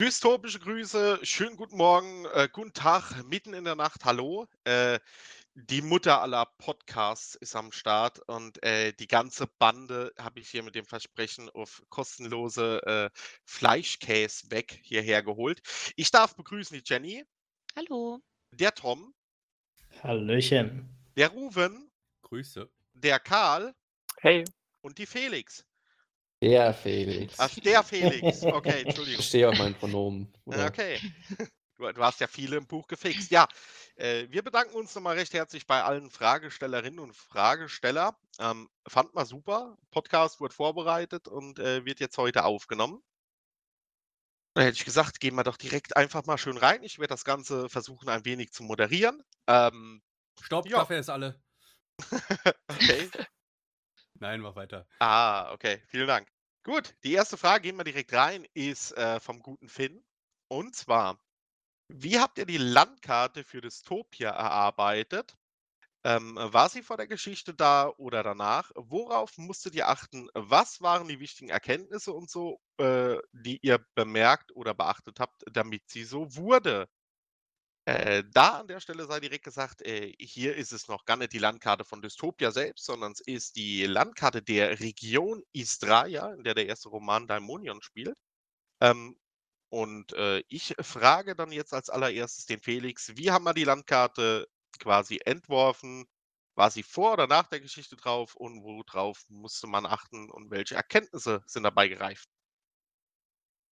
Dystopische Grüße, schönen guten Morgen, äh, guten Tag, mitten in der Nacht, hallo. Äh, die Mutter aller Podcasts ist am Start und äh, die ganze Bande habe ich hier mit dem Versprechen auf kostenlose äh, Fleischkäse weg hierher geholt. Ich darf begrüßen die Jenny, Hallo. der Tom, Hallöchen. der Ruven, Grüße. der Karl Hey, und die Felix. Der Felix. Ach, der Felix. Okay, Ich Entschuldigung. stehe auf meinen Pronomen. Oder? Okay. Du, du hast ja viele im Buch gefixt. Ja, äh, wir bedanken uns nochmal recht herzlich bei allen Fragestellerinnen und Fragesteller. Ähm, fand mal super. Podcast wurde vorbereitet und äh, wird jetzt heute aufgenommen. Da hätte ich gesagt, gehen wir doch direkt einfach mal schön rein. Ich werde das Ganze versuchen, ein wenig zu moderieren. Ähm, Stopp, Ja. Kaffee ist alle. okay. Nein, mach weiter. Ah, okay. Vielen Dank. Gut, die erste Frage, gehen wir direkt rein, ist äh, vom guten Finn. Und zwar, wie habt ihr die Landkarte für Dystopia erarbeitet? Ähm, war sie vor der Geschichte da oder danach? Worauf musstet ihr achten? Was waren die wichtigen Erkenntnisse und so, äh, die ihr bemerkt oder beachtet habt, damit sie so wurde? Äh, da an der Stelle sei direkt gesagt, äh, hier ist es noch gar nicht die Landkarte von Dystopia selbst, sondern es ist die Landkarte der Region Istraia, in der der erste Roman Daimonion spielt. Ähm, und äh, ich frage dann jetzt als allererstes den Felix, wie haben wir die Landkarte quasi entworfen? War sie vor oder nach der Geschichte drauf und worauf musste man achten und welche Erkenntnisse sind dabei gereift?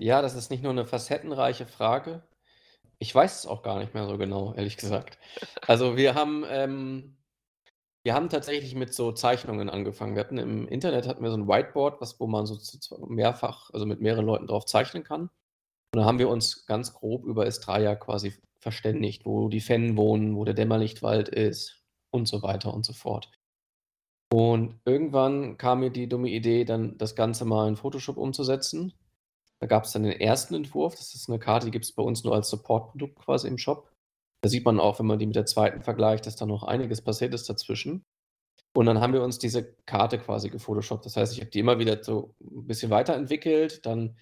Ja, das ist nicht nur eine facettenreiche Frage. Ich weiß es auch gar nicht mehr so genau, ehrlich gesagt. Also wir haben, ähm, wir haben tatsächlich mit so Zeichnungen angefangen. Wir hatten im Internet hatten wir so ein Whiteboard, was, wo man so mehrfach, also mit mehreren Leuten drauf zeichnen kann. Und da haben wir uns ganz grob über Estraya quasi verständigt, wo die Fennen wohnen, wo der Dämmerlichtwald ist und so weiter und so fort. Und irgendwann kam mir die dumme Idee, dann das Ganze mal in Photoshop umzusetzen. Da gab es dann den ersten Entwurf. Das ist eine Karte, die gibt es bei uns nur als Support-Produkt quasi im Shop. Da sieht man auch, wenn man die mit der zweiten vergleicht, dass da noch einiges passiert ist dazwischen. Und dann haben wir uns diese Karte quasi gefotoshoppt. Das heißt, ich habe die immer wieder so ein bisschen weiterentwickelt. Dann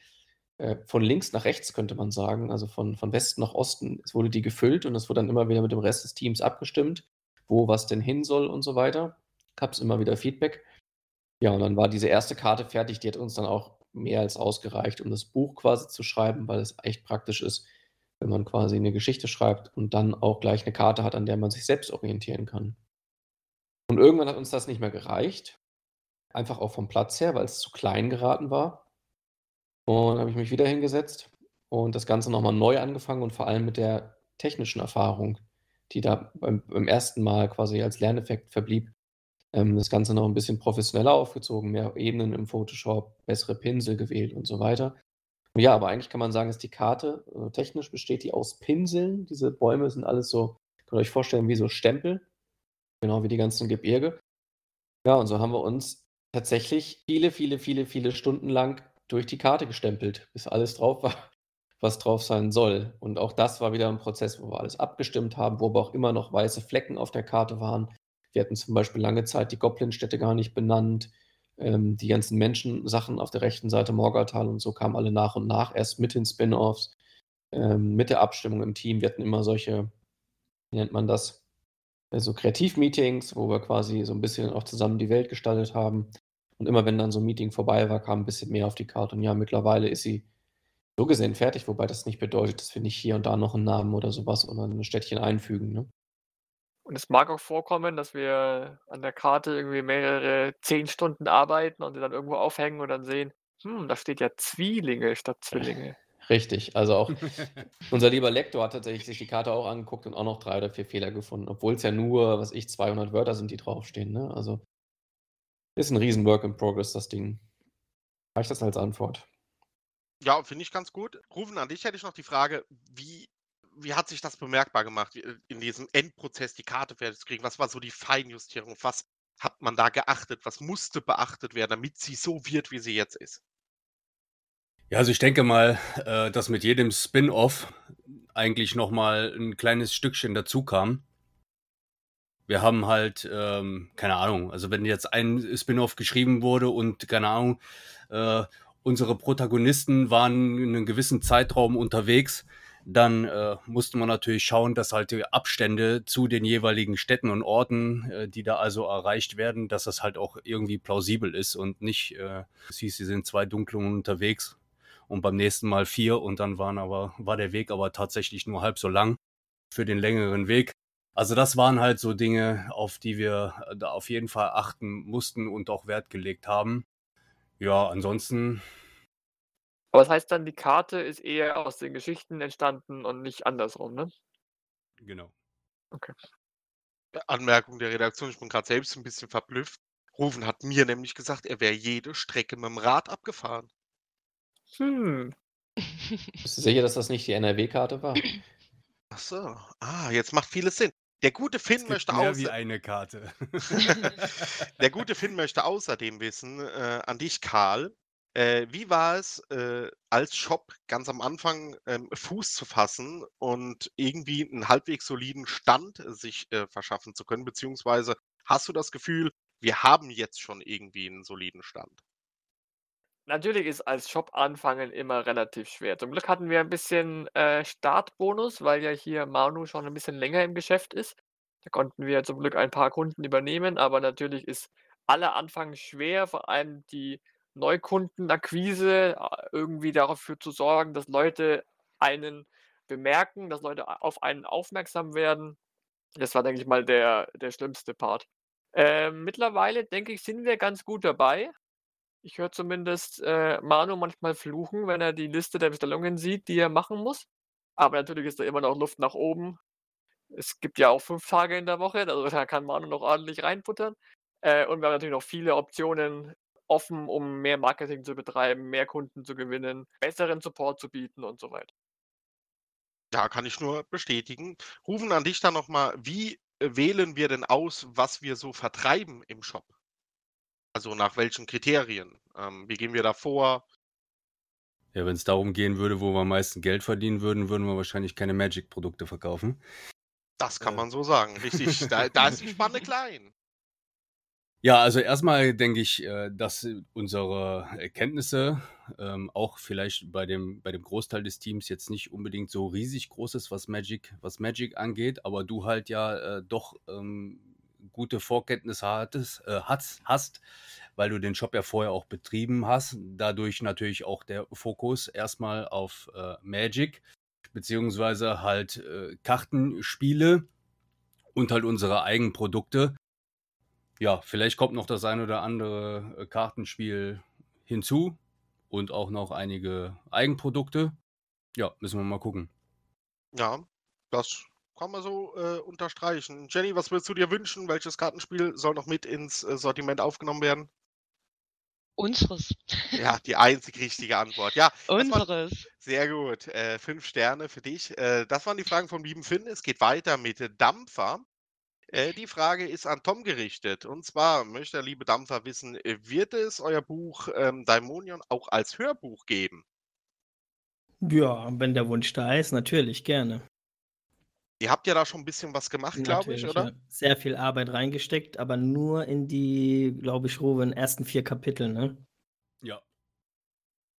äh, von links nach rechts könnte man sagen, also von, von Westen nach Osten. Es wurde die gefüllt und es wurde dann immer wieder mit dem Rest des Teams abgestimmt, wo was denn hin soll und so weiter. Gab es immer wieder Feedback. Ja, und dann war diese erste Karte fertig. Die hat uns dann auch mehr als ausgereicht, um das Buch quasi zu schreiben, weil es echt praktisch ist, wenn man quasi eine Geschichte schreibt und dann auch gleich eine Karte hat, an der man sich selbst orientieren kann. Und irgendwann hat uns das nicht mehr gereicht. Einfach auch vom Platz her, weil es zu klein geraten war. Und habe ich mich wieder hingesetzt und das Ganze nochmal neu angefangen und vor allem mit der technischen Erfahrung, die da beim, beim ersten Mal quasi als Lerneffekt verblieb, das Ganze noch ein bisschen professioneller aufgezogen, mehr Ebenen im Photoshop, bessere Pinsel gewählt und so weiter. Ja, aber eigentlich kann man sagen, ist die Karte, äh, technisch besteht die aus Pinseln. Diese Bäume sind alles so, könnt ihr euch vorstellen, wie so Stempel, genau wie die ganzen Gebirge. Ja, und so haben wir uns tatsächlich viele, viele, viele, viele Stunden lang durch die Karte gestempelt, bis alles drauf war, was drauf sein soll. Und auch das war wieder ein Prozess, wo wir alles abgestimmt haben, wo aber auch immer noch weiße Flecken auf der Karte waren. Wir hatten zum Beispiel lange Zeit die Goblin-Städte gar nicht benannt. Ähm, die ganzen Menschensachen auf der rechten Seite Morgartal und so kamen alle nach und nach, erst mit den Spin-Offs, ähm, mit der Abstimmung im Team. Wir hatten immer solche, wie nennt man das? So Kreativ-Meetings, wo wir quasi so ein bisschen auch zusammen die Welt gestaltet haben. Und immer wenn dann so ein Meeting vorbei war, kam ein bisschen mehr auf die Karte. Und ja, mittlerweile ist sie so gesehen fertig, wobei das nicht bedeutet, dass wir nicht hier und da noch einen Namen oder sowas oder ein Städtchen einfügen. Ne? Und es mag auch vorkommen, dass wir an der Karte irgendwie mehrere zehn Stunden arbeiten und sie dann irgendwo aufhängen und dann sehen, hm, da steht ja Zwielinge statt Zwillinge. Richtig, also auch unser lieber Lektor hat tatsächlich sich die Karte auch angeguckt und auch noch drei oder vier Fehler gefunden, obwohl es ja nur, was ich, 200 Wörter sind, die draufstehen. Ne? Also ist ein riesen Work in Progress, das Ding. Reicht das als Antwort? Ja, finde ich ganz gut. Rufen, an dich hätte ich noch die Frage, wie, wie hat sich das bemerkbar gemacht, äh, in diesem Endprozess die Karte fertig zu kriegen? Was war so die Feinjustierung? Auf Was hat man da geachtet? Was musste beachtet werden, damit sie so wird, wie sie jetzt ist? Ja, also ich denke mal, äh, dass mit jedem Spin-off eigentlich noch mal ein kleines Stückchen dazu kam. Wir haben halt, ähm, keine Ahnung, also wenn jetzt ein Spin-off geschrieben wurde und keine Ahnung, äh, unsere Protagonisten waren in einem gewissen Zeitraum unterwegs, dann äh, musste man natürlich schauen, dass halt die Abstände zu den jeweiligen Städten und Orten, äh, die da also erreicht werden, dass das halt auch irgendwie plausibel ist und nicht, äh, es hieß, sie sind zwei Dunklungen unterwegs und beim nächsten Mal vier und dann waren aber, war der Weg aber tatsächlich nur halb so lang für den längeren Weg. Also das waren halt so Dinge, auf die wir äh, da auf jeden Fall achten mussten und auch Wert gelegt haben. Ja, ansonsten Aber das heißt dann, die Karte ist eher aus den Geschichten entstanden und nicht andersrum, ne? Genau. Okay. Äh, Anmerkung der Redaktion, ich bin gerade selbst ein bisschen verblüfft. Rufen hat mir nämlich gesagt, er wäre jede Strecke mit dem Rad abgefahren. Hm. Bist du sicher, dass das nicht die NRW-Karte war? Ach so. Ah, jetzt macht vieles Sinn. Der gute Finn möchte mehr wie außer eine Karte. der gute Finn möchte außerdem wissen, äh, an dich, Karl, äh, wie war es, äh, als Shop ganz am Anfang ähm, Fuß zu fassen und irgendwie einen halbwegs soliden Stand sich äh, verschaffen zu können? Beziehungsweise hast du das Gefühl, wir haben jetzt schon irgendwie einen soliden Stand? Natürlich ist als Shop anfangen immer relativ schwer. Zum Glück hatten wir ein bisschen, äh, Startbonus, weil ja hier Manu schon ein bisschen länger im Geschäft ist. Da konnten wir zum Glück ein paar Kunden übernehmen, aber natürlich ist aller Anfang schwer, vor allem die Neukundenakquise, a irgendwie dafür zu sorgen, dass Leute einen bemerken, dass Leute auf einen aufmerksam werden. Das war, denke ich mal, der der schlimmste Part. Ähm, mittlerweile, denke ich, sind wir ganz gut dabei. Ich höre zumindest, äh, Manu manchmal fluchen, wenn er die Liste der Bestellungen sieht, die er machen muss. Aber natürlich ist da immer noch Luft nach oben. Es gibt ja auch 5 Tage in der Woche, also da kann Manu noch ordentlich reinbuttern. Äh, und wir haben natürlich noch viele Optionen offen, um mehr Marketing zu betreiben, mehr Kunden zu gewinnen, besseren Support zu bieten und so weiter. Ja, kann ich nur bestätigen. Rufen, an dich dann noch mal, wie, äh, wählen wir denn aus, was wir so vertreiben im Shop? Also, nach welchen Kriterien? Ähm, wie gehen wir da vor? Ja, wenn es darum gehen würde, wo wir am meisten Geld verdienen würden, würden wir wahrscheinlich keine Magic-Produkte verkaufen. Das kann Äh. man so sagen, richtig. Da da ist die Spanne klein. Ja, also erstmal denke ich, äh, dass unsere Erkenntnisse, ähm, auch vielleicht bei dem bei dem Großteil des Teams jetzt nicht unbedingt so riesig groß ist, was Magic was Magic angeht, aber du halt ja, äh, doch, ähm, gute Vorkenntnisse hattest äh, hast hast, weil du den Shop ja vorher auch betrieben hast. Dadurch natürlich auch der Fokus erstmal auf, äh, Magic beziehungsweise halt, äh, Kartenspiele und halt unsere Eigenprodukte. Ja, vielleicht kommt noch das ein oder andere, äh, Kartenspiel hinzu und auch noch einige Eigenprodukte. Ja, müssen wir mal gucken. Ja, das kann man so, äh, unterstreichen. Jenny, was würdest du dir wünschen? Welches Kartenspiel soll noch mit ins, äh, Sortiment aufgenommen werden? Unseres. Ja, die einzig richtige Antwort. Ja, Unseres. sehr gut. Äh, 5 Sterne für dich. Äh, das waren die Fragen vom lieben Finn. Es geht weiter mit Dampfer. Äh, die Frage ist an Tom gerichtet. Und zwar möchte der liebe Dampfer wissen, äh, wird es euer Buch, ähm, Daimonion auch als Hörbuch geben? Ja, wenn der Wunsch da ist, natürlich, gerne. Ihr habt ja da schon 'n bisschen was gemacht, glaube ich, oder? ja. Sehr viel Arbeit reingesteckt, aber nur in die, glaube ich, Ruben, ersten 4 Kapitel, ne? Ja.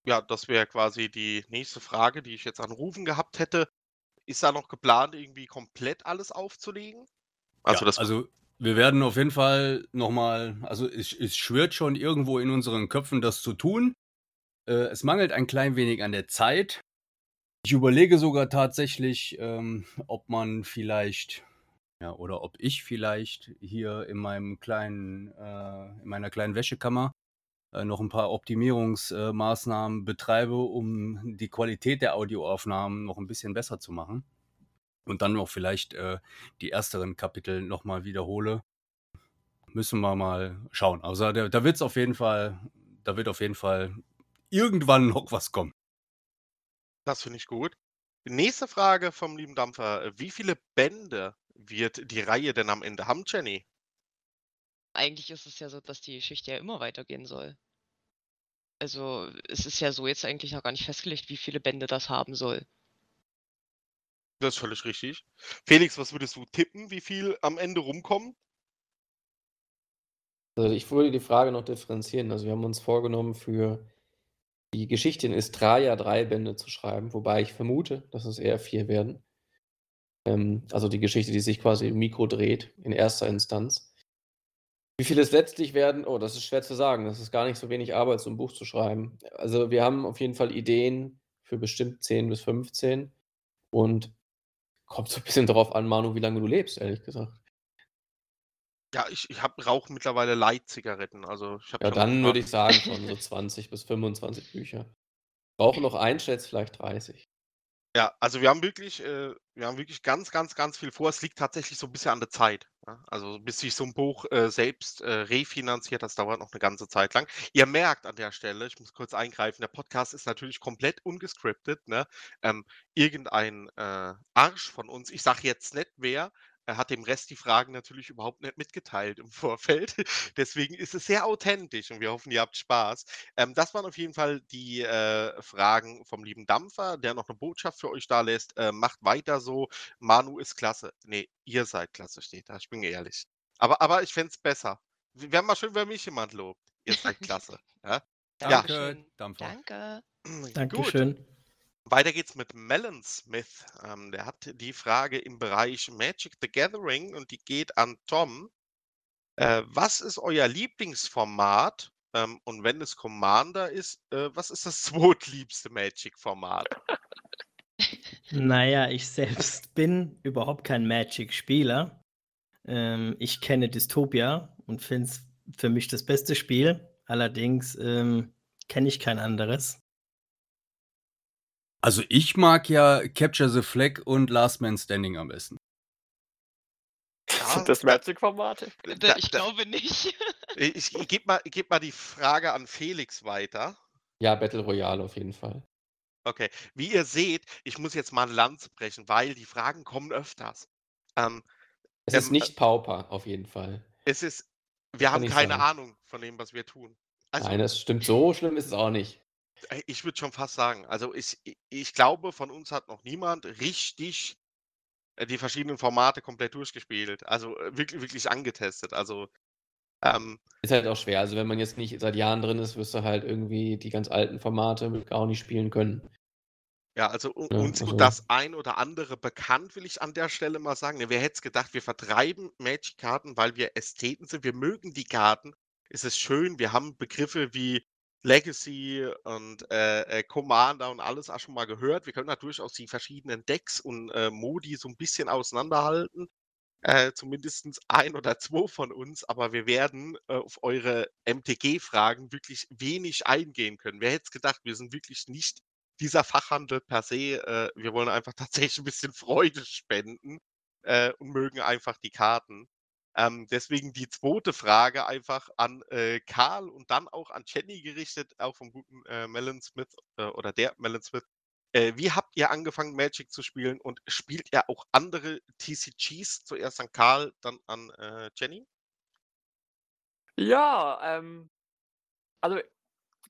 Ja, das wäre quasi die nächste Frage, die ich jetzt an Rufen gehabt hätte. Ist da noch geplant, irgendwie komplett alles aufzulegen? Also, Ja, das also wir werden auf jeden Fall noch mal also es es schwirrt schon irgendwo in unseren Köpfen, das zu tun. Äh, es mangelt ein klein wenig an der Zeit. Ich überlege sogar tatsächlich, ähm, ob man vielleicht ja, oder ob ich vielleicht hier in meinem kleinen äh, in meiner kleinen Wäschekammer, äh, noch 'n paar Optimierungsmaßnahmen Maßnahmen betreibe, um die Qualität der Audioaufnahmen noch 'n bisschen besser zu machen. Und dann noch vielleicht, äh, die ersteren Kapitel noch mal wiederhole. Müssen wir mal schauen. Also, da da wird's auf jeden Fall da wird auf jeden Fall irgendwann noch was kommen. Das finde ich gut. Nächste Frage vom lieben Dampfer. Wie viele Bände wird die Reihe denn am Ende haben, Jenny? Eigentlich ist es ja so, dass die Geschichte ja immer weitergehen soll. Also, es ist ja so jetzt eigentlich noch gar nicht festgelegt, wie viele Bände das haben soll. Das ist völlig richtig. Felix, was würdest du tippen, wie viel am Ende rumkommen? Also, ich würde die Frage noch differenzieren. Also, wir haben uns vorgenommen für die Geschichte in Istraia drei Bände zu schreiben, wobei ich vermute, dass es eher vier werden. Ähm, also die Geschichte, die sich quasi im Mikro dreht, in erster Instanz. Wie viele es letztlich werden, oh, das ist schwer zu sagen. Das ist gar nicht so wenig Arbeit, so ein Buch zu schreiben. Also wir haben auf jeden Fall Ideen für bestimmt 10 bis 15 und kommt so ein bisschen darauf an, Manu, wie lange du lebst, ehrlich gesagt. Ja, ich, ich rauche mittlerweile Light-Zigaretten. Also ich ja, dann würde ich sagen, schon so 20 bis 25 Bücher. Brauche noch ein, schätze vielleicht 30. Ja, also wir haben wirklich, äh, wir haben wirklich ganz, ganz, ganz viel vor. Es liegt tatsächlich so ein bisschen an der Zeit. Ja? Also bis sich so ein Buch äh, selbst äh, refinanziert, das dauert noch eine ganze Zeit lang. Ihr merkt an der Stelle, ich muss kurz eingreifen, der Podcast ist natürlich komplett ungescriptet. Ne? Ähm, irgendein äh, Arsch von uns, ich sage jetzt nicht wer, er hat dem Rest die Fragen natürlich überhaupt nicht mitgeteilt im Vorfeld. Deswegen ist es sehr authentisch und wir hoffen, ihr habt Spaß. Ähm, das waren auf jeden Fall die äh, Fragen vom lieben Dampfer, der noch eine Botschaft für euch da lässt. Äh, macht weiter so. Manu ist klasse. Nee, ihr seid klasse, steht da. Ich bin ehrlich. Aber, aber ich fände es besser. Wäre mal schön, wenn mich jemand lobt. Ihr seid klasse. Ja? Danke, ja. Dampfer. Danke. Dankeschön. Weiter geht's mit Melon Smith. Ähm, der hat die Frage im Bereich Magic the Gathering und die geht an Tom. Äh, was ist euer Lieblingsformat? Ähm, und wenn es Commander ist, äh, was ist das zweitliebste Magic-Format? Naja, ich selbst bin überhaupt kein Magic-Spieler. Ähm, ich kenne Dystopia und finde es für mich das beste Spiel. Allerdings ähm, kenne ich kein anderes. Also ich mag ja Capture the Flag und Last Man Standing am besten. Sind das Magic-Formate? Ich glaube nicht. Ich, ich gebe mal, geb mal die Frage an Felix weiter. Ja, Battle Royale auf jeden Fall. Okay, wie ihr seht, ich muss jetzt mal ein Land brechen, weil die Fragen kommen öfters. Ähm, es ist ähm, nicht Pauper, auf jeden Fall. Es ist, wir haben keine sagen. Ahnung von dem, was wir tun. Also, Nein, das stimmt. So schlimm ist es auch nicht. Ich würde schon fast sagen, also ich, ich glaube, von uns hat noch niemand richtig äh, die verschiedenen Formate komplett durchgespielt. Also äh, wirklich, wirklich angetestet. Also ähm, ist halt auch schwer. Also wenn man jetzt nicht seit Jahren drin ist, wirst du halt irgendwie die ganz alten Formate auch nicht spielen können. Ja, also ja, uns also. das ein oder andere bekannt, will ich an der Stelle mal sagen. Wer hätte es gedacht, wir vertreiben Magic-Karten, weil wir Ästheten sind. Wir mögen die Karten. Es ist schön. Wir haben Begriffe wie Legacy und äh, äh, Commander und alles auch schon mal gehört. Wir können da durchaus die verschiedenen Decks und äh, Modi so ein bisschen auseinanderhalten. Äh, zumindest ein oder zwei von uns, aber wir werden äh, auf eure MTG-Fragen wirklich wenig eingehen können. Wer hätte es gedacht, wir sind wirklich nicht dieser Fachhandel per se. Äh, wir wollen einfach tatsächlich ein bisschen Freude spenden äh, und mögen einfach die Karten. Ähm, deswegen die zweite Frage einfach an äh, Karl und dann auch an Jenny gerichtet, auch vom guten äh, Melon Smith äh, oder der Melon Smith. Äh, wie habt ihr angefangen, Magic zu spielen und spielt ihr auch andere TCGs? Zuerst an Karl, dann an äh, Jenny? Ja, ähm, also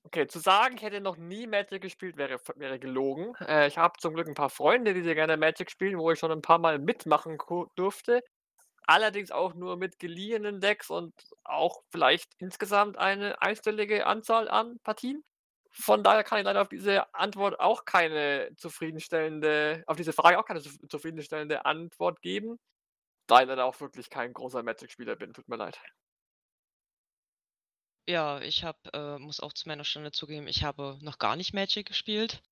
Okay, zu sagen, ich hätte noch nie Magic gespielt, wäre, wäre gelogen. Äh, ich habe zum Glück ein paar Freunde, die sehr gerne Magic spielen, wo ich schon ein paar Mal mitmachen durfte. Allerdings auch nur mit geliehenen Decks und auch vielleicht insgesamt eine einstellige Anzahl an Partien. Von daher kann ich leider auf diese Antwort auch keine zufriedenstellende, auf diese Frage auch keine zufriedenstellende Antwort geben, da ich leider auch wirklich kein großer Magic-Spieler bin. Tut mir leid. Ja, ich habe, äh, muss auch zu meiner Stunde zugeben, ich habe noch gar nicht Magic gespielt.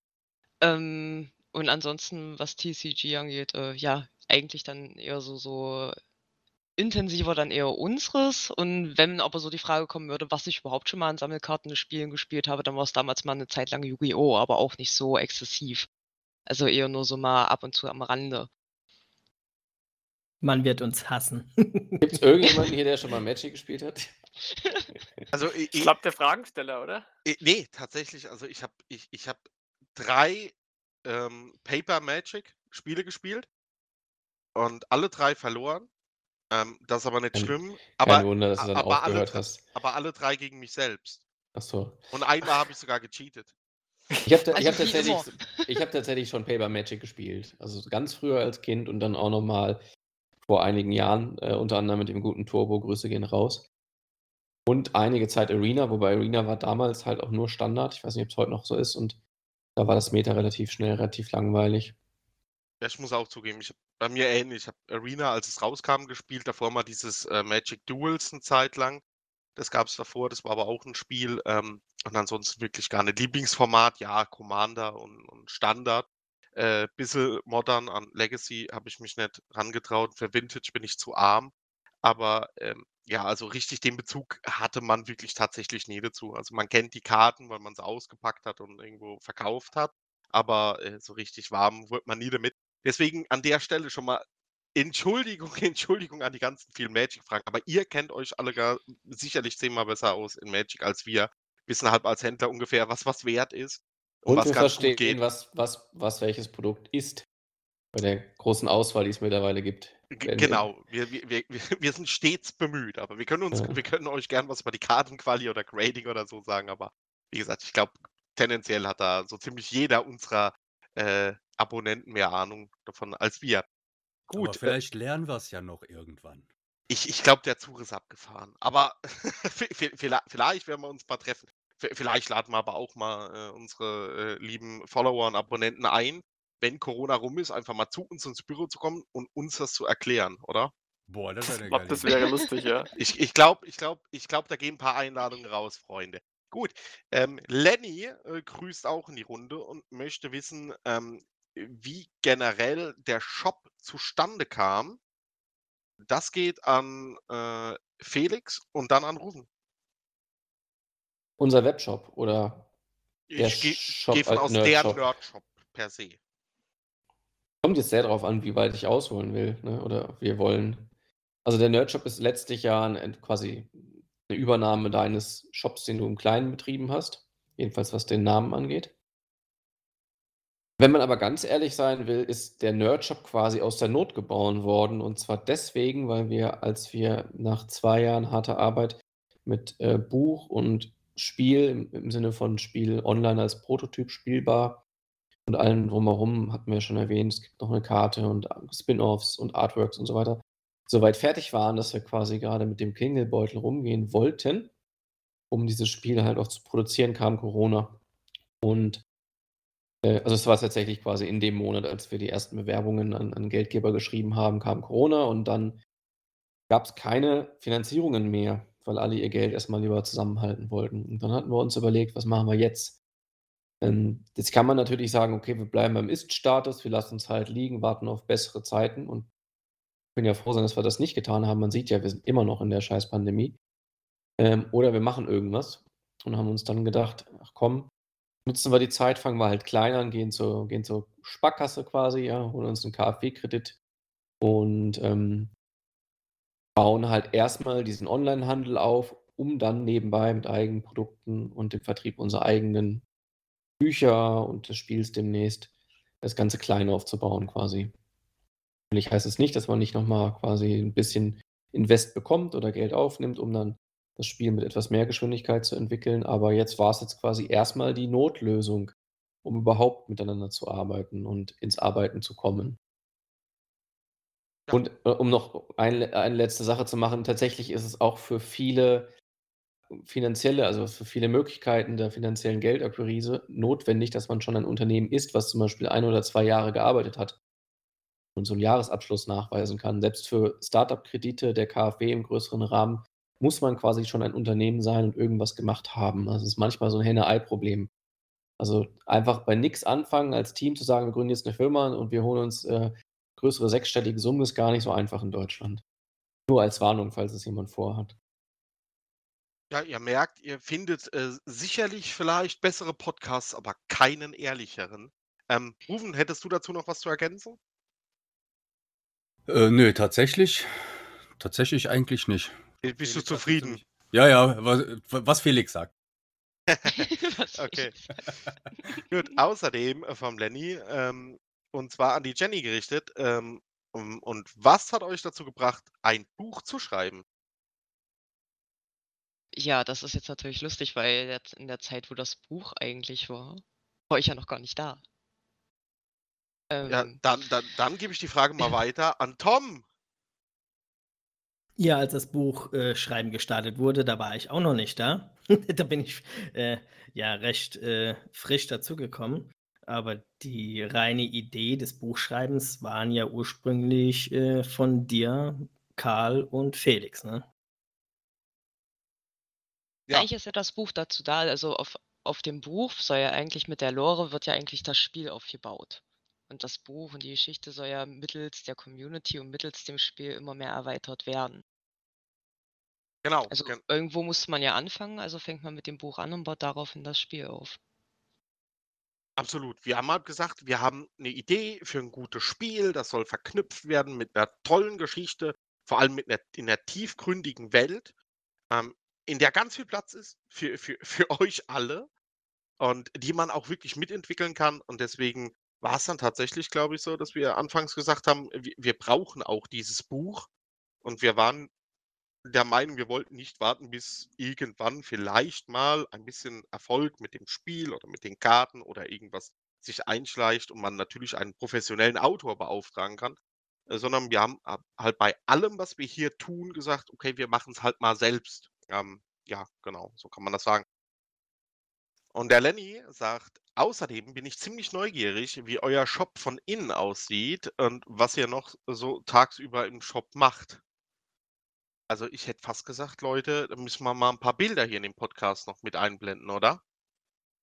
Ähm, und ansonsten, was TCG angeht, äh, ja, eigentlich dann eher so, so intensiver dann eher unseres. Und wenn aber so die Frage kommen würde, was ich überhaupt schon mal an Sammelkartenspielen gespielt habe, dann war es damals mal eine Zeit lang Yu-Gi-Oh!, aber auch nicht so exzessiv. Also eher nur so mal ab und zu am Rande. Man wird uns hassen. Gibt es irgendjemanden hier, der schon mal Magic gespielt hat? Also ich, ich glaube der Fragensteller, oder? Ich, nee, tatsächlich. Also ich habe ich, ich hab drei ähm, Paper Magic Spiele gespielt und alle drei verloren. Ähm, das ist aber nicht Kein, schlimm. Aber, kein Wunder, dass du dann aber aufgehört alle, hast. Aber alle drei gegen mich selbst. Ach so. Und einmal habe ich sogar gecheatet. Ich habe also hab tatsächlich, hab tatsächlich schon Paper Magic gespielt. Also ganz früher als Kind und dann auch nochmal vor einigen Jahren, äh, unter anderem mit dem guten Turbo. Grüße gehen raus. Und einige Zeit Arena, wobei Arena war damals halt auch nur Standard. Ich weiß nicht, ob es heute noch so ist. Und da war das Meta relativ schnell, relativ langweilig. Ja, ich muss auch zugeben, ich habe bei mir ähnlich. Ich habe Arena, als es rauskam, gespielt. Davor mal dieses äh, Magic Duels eine Zeit lang. Das gab es davor, das war aber auch ein Spiel. Ähm, und ansonsten wirklich gar nicht. Lieblingsformat, ja, Commander und, und Standard. Äh, bisschen modern an Legacy habe ich mich nicht rangetraut. Für Vintage bin ich zu arm. Aber ähm, ja, also richtig den Bezug hatte man wirklich tatsächlich nie dazu. Also man kennt die Karten, weil man sie ausgepackt hat und irgendwo verkauft hat. Aber äh, so richtig warm wird man nie damit. Deswegen an der Stelle schon mal Entschuldigung, Entschuldigung an die ganzen vielen Magic-Fragen, aber ihr kennt euch alle gar sicherlich zehnmal besser aus in Magic als wir. Wissen halt als Händler ungefähr, was was wert ist und, und was wir verstehen. Was, was, was welches Produkt ist. Bei der großen Auswahl, die es mittlerweile gibt. G genau, wir, wir, wir, wir sind stets bemüht, aber wir können uns, ja. wir können euch gern was über die Kartenquali oder Grading oder so sagen, aber wie gesagt, ich glaube, tendenziell hat da so ziemlich jeder unserer äh, Abonnenten mehr Ahnung davon als wir. Gut. Aber äh vielleicht äh, lernen wir es ja noch irgendwann. Ich, ich glaube, der Zug ist abgefahren. Aber vielleicht werden wir uns mal treffen. Vielleicht laden wir aber auch mal äh, unsere äh, lieben Follower und Abonnenten ein, wenn Corona rum ist, einfach mal zu uns ins Büro zu kommen und uns das zu erklären, oder? Boah, das wäre eine Das wäre lustig, ja. Ich, ich glaube, ich glaub, ich glaub, da gehen ein paar Einladungen raus, Freunde. Gut, ähm, Lenny äh, grüßt auch in die Runde und möchte wissen, ähm, wie generell der Shop zustande kam. Das geht an äh, Felix und dann an Rufen. Unser Webshop oder der ich gehe geh von aus Nerdshop. der Nerdshop per se. Kommt jetzt sehr darauf an, wie weit ich ausholen will. Ne? Oder wir wollen. Also der Nerdshop ist letztlich ja ein, quasi eine Übernahme deines Shops, den du im Kleinen betrieben hast. Jedenfalls was den Namen angeht. Wenn man aber ganz ehrlich sein will, ist der Nerdshop quasi aus der Not geboren worden. Und zwar deswegen, weil wir, als wir nach zwei Jahren harter Arbeit mit äh, Buch und Spiel im, im, Sinne von Spiel online als Prototyp spielbar und allem drumherum, hatten wir schon erwähnt, es gibt noch eine Karte und Spin-offs und Artworks und so weiter, soweit fertig waren, dass wir quasi gerade mit dem Klingelbeutel rumgehen wollten, um dieses Spiel halt auch zu produzieren, kam Corona. Und also es war tatsächlich quasi in dem Monat, als wir die ersten Bewerbungen an, an Geldgeber geschrieben haben, kam Corona und dann gab es keine Finanzierungen mehr, weil alle ihr Geld erstmal lieber zusammenhalten wollten. Und dann hatten wir uns überlegt, was machen wir jetzt? Ähm, jetzt kann man natürlich sagen, okay, wir bleiben beim Ist-Status, wir lassen uns halt liegen, warten auf bessere Zeiten und ich bin ja froh sein, dass wir das nicht getan haben. Man sieht ja, wir sind immer noch in der scheiß Pandemie. Ähm, oder wir machen irgendwas und haben uns dann gedacht, ach komm, nutzen wir die Zeit, fangen wir halt klein an, gehen zur, gehen zur Sparkasse quasi, ja, holen uns einen KfW-Kredit und ähm, bauen halt erstmal diesen Onlinehandel auf, um dann nebenbei mit eigenen Produkten und dem Vertrieb unserer eigenen Bücher und des Spiels demnächst das Ganze klein aufzubauen quasi. Natürlich heißt es nicht, dass man nicht nochmal quasi ein bisschen Invest bekommt oder Geld aufnimmt, um dann das Spiel mit etwas mehr Geschwindigkeit zu entwickeln. Aber jetzt war es jetzt quasi erstmal die Notlösung, um überhaupt miteinander zu arbeiten und ins Arbeiten zu kommen. Ja. Und äh, um noch ein, eine letzte Sache zu machen, tatsächlich ist es auch für viele finanzielle, also für viele Möglichkeiten der finanziellen Geldakquise notwendig, dass man schon ein Unternehmen ist, was zum Beispiel ein oder zwei Jahre gearbeitet hat und so einen Jahresabschluss nachweisen kann. Selbst für Startup-Kredite der KfW im größeren Rahmen muss man quasi schon ein Unternehmen sein und irgendwas gemacht haben. Also es ist manchmal so ein Henne-Ei-Problem. Also einfach bei nichts anfangen, als Team zu sagen, wir gründen jetzt eine Firma und wir holen uns äh, größere sechsstellige Summen, ist gar nicht so einfach in Deutschland. Nur als Warnung, falls es jemand vorhat. Ja, ihr merkt, ihr findet äh, sicherlich vielleicht bessere Podcasts, aber keinen ehrlicheren. Ähm, Rufen, hättest du dazu noch was zu ergänzen? Äh, nö, tatsächlich. Tatsächlich eigentlich nicht. Bist du zufrieden? Ja, ja, was, was Felix sagt. okay. Gut, außerdem äh, vom Lenny, ähm, und zwar an die Jenny gerichtet. Ähm, und was hat euch dazu gebracht, ein Buch zu schreiben? Ja, das ist jetzt natürlich lustig, weil jetzt in der Zeit, wo das Buch eigentlich war, war ich ja noch gar nicht da. Ja, ähm. dann, dann, dann gebe ich die Frage mal weiter an Tom. Ja, als das Buch äh, Schreiben gestartet wurde, da war ich auch noch nicht da. da bin ich äh, ja recht äh, frisch dazugekommen. Aber die reine Idee des Buchschreibens waren ja ursprünglich äh, von dir, Karl und Felix, ne? Ja. Eigentlich ist ja das Buch dazu da, also auf, auf dem Buch soll ja eigentlich mit der Lore wird ja eigentlich das Spiel aufgebaut. Und das Buch und die Geschichte soll ja mittels der Community und mittels dem Spiel immer mehr erweitert werden. Genau. Also gen- irgendwo muss man ja anfangen, also fängt man mit dem Buch an und baut daraufhin das Spiel auf. Absolut. Wir haben halt gesagt, wir haben eine Idee für ein gutes Spiel, das soll verknüpft werden mit einer tollen Geschichte, vor allem mit einer, in einer tiefgründigen Welt, ähm, in der ganz viel Platz ist für, für, für euch alle und die man auch wirklich mitentwickeln kann. Und deswegen war es dann tatsächlich, glaube ich, so, dass wir anfangs gesagt haben, wir, wir brauchen auch dieses Buch. Und wir waren der Meinung, wir wollten nicht warten, bis irgendwann vielleicht mal ein bisschen Erfolg mit dem Spiel oder mit den Karten oder irgendwas sich einschleicht und man natürlich einen professionellen Autor beauftragen kann, äh, sondern wir haben ab- halt bei allem, was wir hier tun, gesagt, okay, wir machen es halt mal selbst. Ähm, ja, genau, so kann man das sagen. Und der Lenny sagt, außerdem bin ich ziemlich neugierig, wie euer Shop von innen aussieht und was ihr noch so tagsüber im Shop macht. Also ich hätte fast gesagt, Leute, da müssen wir mal ein paar Bilder hier in dem Podcast noch mit einblenden, oder?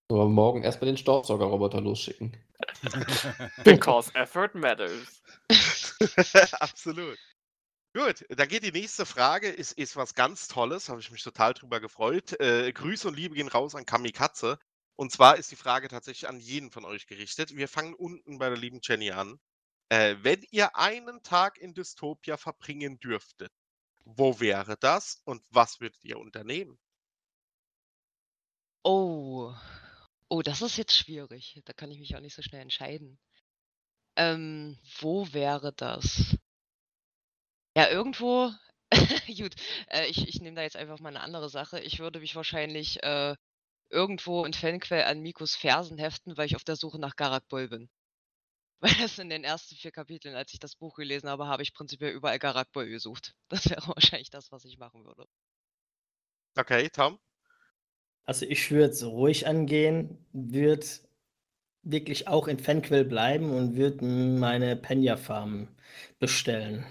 Aber morgen erstmal den Staubsaugerroboter losschicken. Because effort matters. Absolut. Gut, dann geht die nächste Frage, ist, ist was ganz Tolles, habe ich mich total drüber gefreut. Äh, Grüße und Liebe gehen raus an Kamikaze. Und zwar ist die Frage tatsächlich an jeden von euch gerichtet. Wir fangen unten bei der lieben Jenny an. Äh, wenn ihr einen Tag in Dystopia verbringen dürftet, wo wäre das und was würdet ihr unternehmen? Oh. Oh, das ist jetzt schwierig. Da kann ich mich auch nicht so schnell entscheiden. Ähm, wo wäre das? Ja, irgendwo. Gut, äh, ich, ich nehme da jetzt einfach mal eine andere Sache. Ich würde mich wahrscheinlich äh, irgendwo in Fenquel an Mikos Fersen heften, weil ich auf der Suche nach Garakbol bin. Weil das in den ersten vier Kapiteln, als ich das Buch gelesen habe, habe ich prinzipiell überall Garakbol gesucht. Das wäre wahrscheinlich das, was ich machen würde. Okay, Tom? Also ich würde es ruhig angehen, würde wirklich auch in Fenquel bleiben und würde meine Penya-Farm bestellen.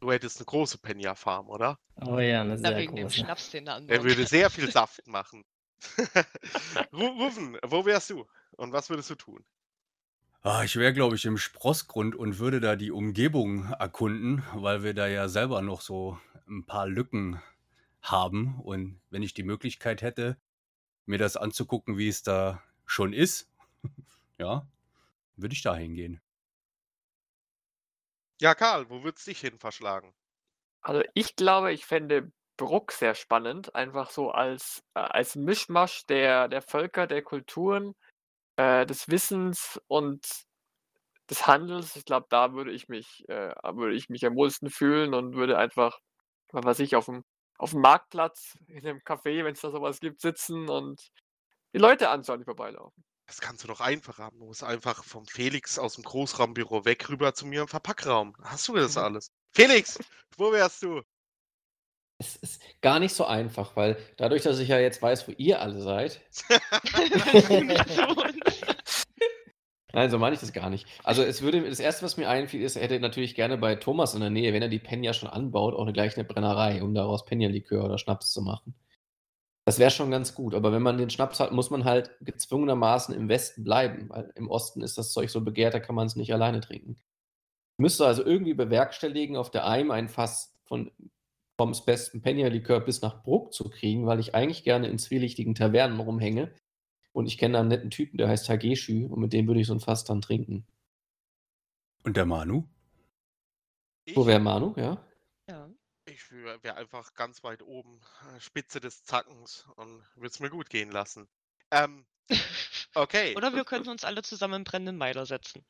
Du hättest eine große Penya-Farm, oder? Oh ja, eine Na, sehr wegen dem große. Schnaps, den er Er würde sehr viel Saft machen. Ru- Rufen, wo wärst du? Und was würdest du tun? Ah, ich wäre, glaube ich, im Sprossgrund und würde da die Umgebung erkunden, weil wir da ja selber noch so ein paar Lücken haben. Und wenn ich die Möglichkeit hätte, mir das anzugucken, wie es da schon ist, ja, würde ich da hingehen. Ja, Karl, wo würdest dich hin verschlagen? Also ich glaube, ich fände Bruck sehr spannend, einfach so als, äh, als Mischmasch der, der Völker, der Kulturen, äh, des Wissens und des Handels. Ich glaube, da würde ich mich, äh, würde ich mich am wohlsten fühlen und würde einfach, was weiß ich, auf dem, auf dem Marktplatz, in einem Café, wenn es da sowas gibt, sitzen und die Leute anschauen, die vorbeilaufen. Das kannst du doch einfach haben. Du musst einfach vom Felix aus dem Großraumbüro weg rüber zu mir im Verpackraum. Hast du das alles? Felix, wo wärst du? Es ist gar nicht so einfach, weil dadurch, dass ich ja jetzt weiß, wo ihr alle seid, Nein, so meine ich das gar nicht. Also es würde, das erste, was mir einfiel, ist, er hätte natürlich gerne bei Thomas in der Nähe, wenn er die Penja schon anbaut, auch eine, gleich eine Brennerei, um daraus Penja-Likör oder Schnaps zu machen. Das wäre schon ganz gut, aber wenn man den Schnaps hat, muss man halt gezwungenermaßen im Westen bleiben, weil im Osten ist das Zeug so begehrt, da kann man es nicht alleine trinken. Müsste also irgendwie bewerkstelligen, auf der Eim ein Fass von Toms besten Penja-Likör bis nach Bruck zu kriegen, weil ich eigentlich gerne in zwielichtigen Tavernen rumhänge und ich kenne da einen netten Typen, der heißt Tageshu und mit dem würde ich so ein Fass dann trinken. Und der Manu? Wo wäre Manu, ja? Ja. ich wäre einfach ganz weit oben, äh, Spitze des Zackens und würde es mir gut gehen lassen. Ähm, okay. Oder wir könnten uns alle zusammen im brennenden Meiler setzen.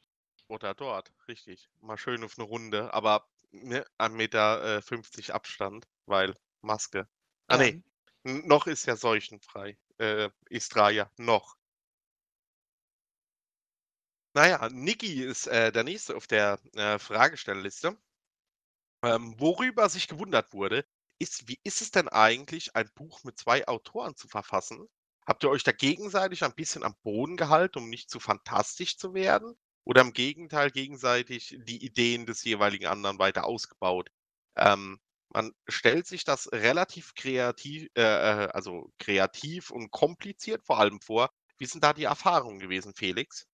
Oder dort, richtig. Mal schön auf eine Runde, aber ne, 1,50 Meter äh, 50 Abstand, weil Maske. Ah, Ja. nee, noch ist ja seuchenfrei. Äh, Istraya, noch. Naja, Niki ist äh, der nächste auf der äh, Fragestellerliste. Ähm, worüber sich gewundert wurde, ist, wie ist es denn eigentlich, ein Buch mit zwei Autoren zu verfassen? Habt ihr euch da gegenseitig ein bisschen am Boden gehalten, um nicht zu fantastisch zu werden? Oder im Gegenteil gegenseitig die Ideen des jeweiligen anderen weiter ausgebaut? Ähm, man stellt sich das relativ kreativ, äh, äh, also kreativ und kompliziert vor allem vor. Wie sind da die Erfahrungen gewesen, Felix?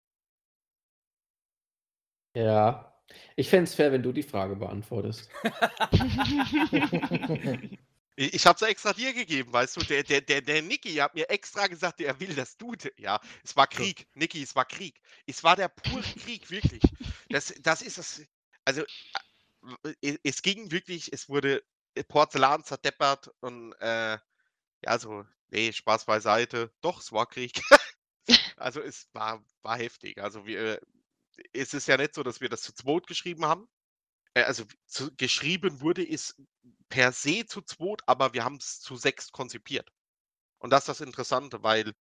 Ja, ich fände es fair, wenn du die Frage beantwortest. Ich, habe es extra dir gegeben, weißt du, der, der, der, der Niki hat mir extra gesagt, er will das du. Ja, es war Krieg, Niki, es war Krieg. Es war der pure Krieg, wirklich. Das, das ist es. Also, äh, es ging wirklich, es wurde Porzellan zerdeppert und äh, ja, so, nee, Spaß beiseite. Doch, es war Krieg. also es war, war heftig. Also wir, es ist ja nicht so, dass wir das zu zweit geschrieben haben. Äh, also zu, geschrieben wurde es per se zu zweit, aber wir haben es zu sechs konzipiert. Und das ist das Interessante, weil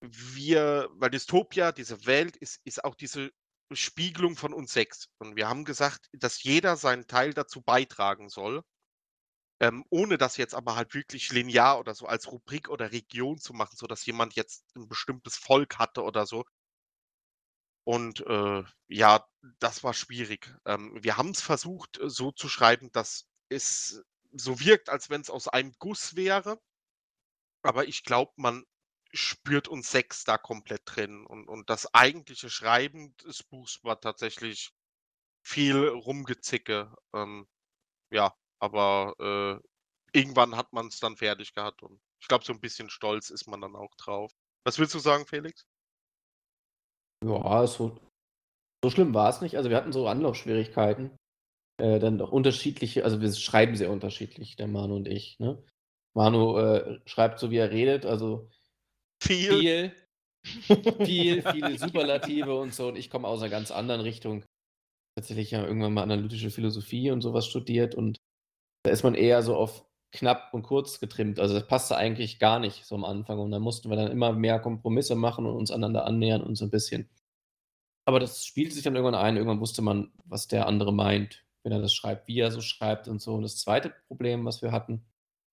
wir, weil Dystopia, diese Welt, ist, ist auch diese Spiegelung von uns sechs. Und wir haben gesagt, dass jeder seinen Teil dazu beitragen soll, ähm, ohne das jetzt aber halt wirklich linear oder so als Rubrik oder Region zu machen, sodass jemand jetzt ein bestimmtes Volk hatte oder so, und äh, ja, das war schwierig. Ähm, wir haben es versucht, äh, so zu schreiben, dass es so wirkt, als wenn es aus einem Guss wäre. Aber ich glaube, man spürt uns sechs da komplett drin. Und, und das eigentliche Schreiben des Buchs war tatsächlich viel Rumgezicke. Ähm, ja, aber äh, irgendwann hat man es dann fertig gehabt. Und ich glaube, so ein bisschen stolz ist man dann auch drauf. Was willst du sagen, Felix? Ja, so, so schlimm war es nicht. Also wir hatten so Anlaufschwierigkeiten. Äh, dann doch unterschiedliche, also wir schreiben sehr unterschiedlich, der Manu und ich. Ne? Manu äh, schreibt so, wie er redet, also viel, viel, viel, viele Superlative und so. Und ich komme aus einer ganz anderen Richtung. Tatsächlich ja irgendwann mal analytische Philosophie und sowas studiert und da ist man eher so auf knapp und kurz getrimmt. Also das passte eigentlich gar nicht so am Anfang. Und da mussten wir dann immer mehr Kompromisse machen und uns einander annähern und so ein bisschen. Aber das spielte sich dann irgendwann ein. Irgendwann wusste man, was der andere meint, wenn er das schreibt, wie er so schreibt und so. Und das zweite Problem, was wir hatten,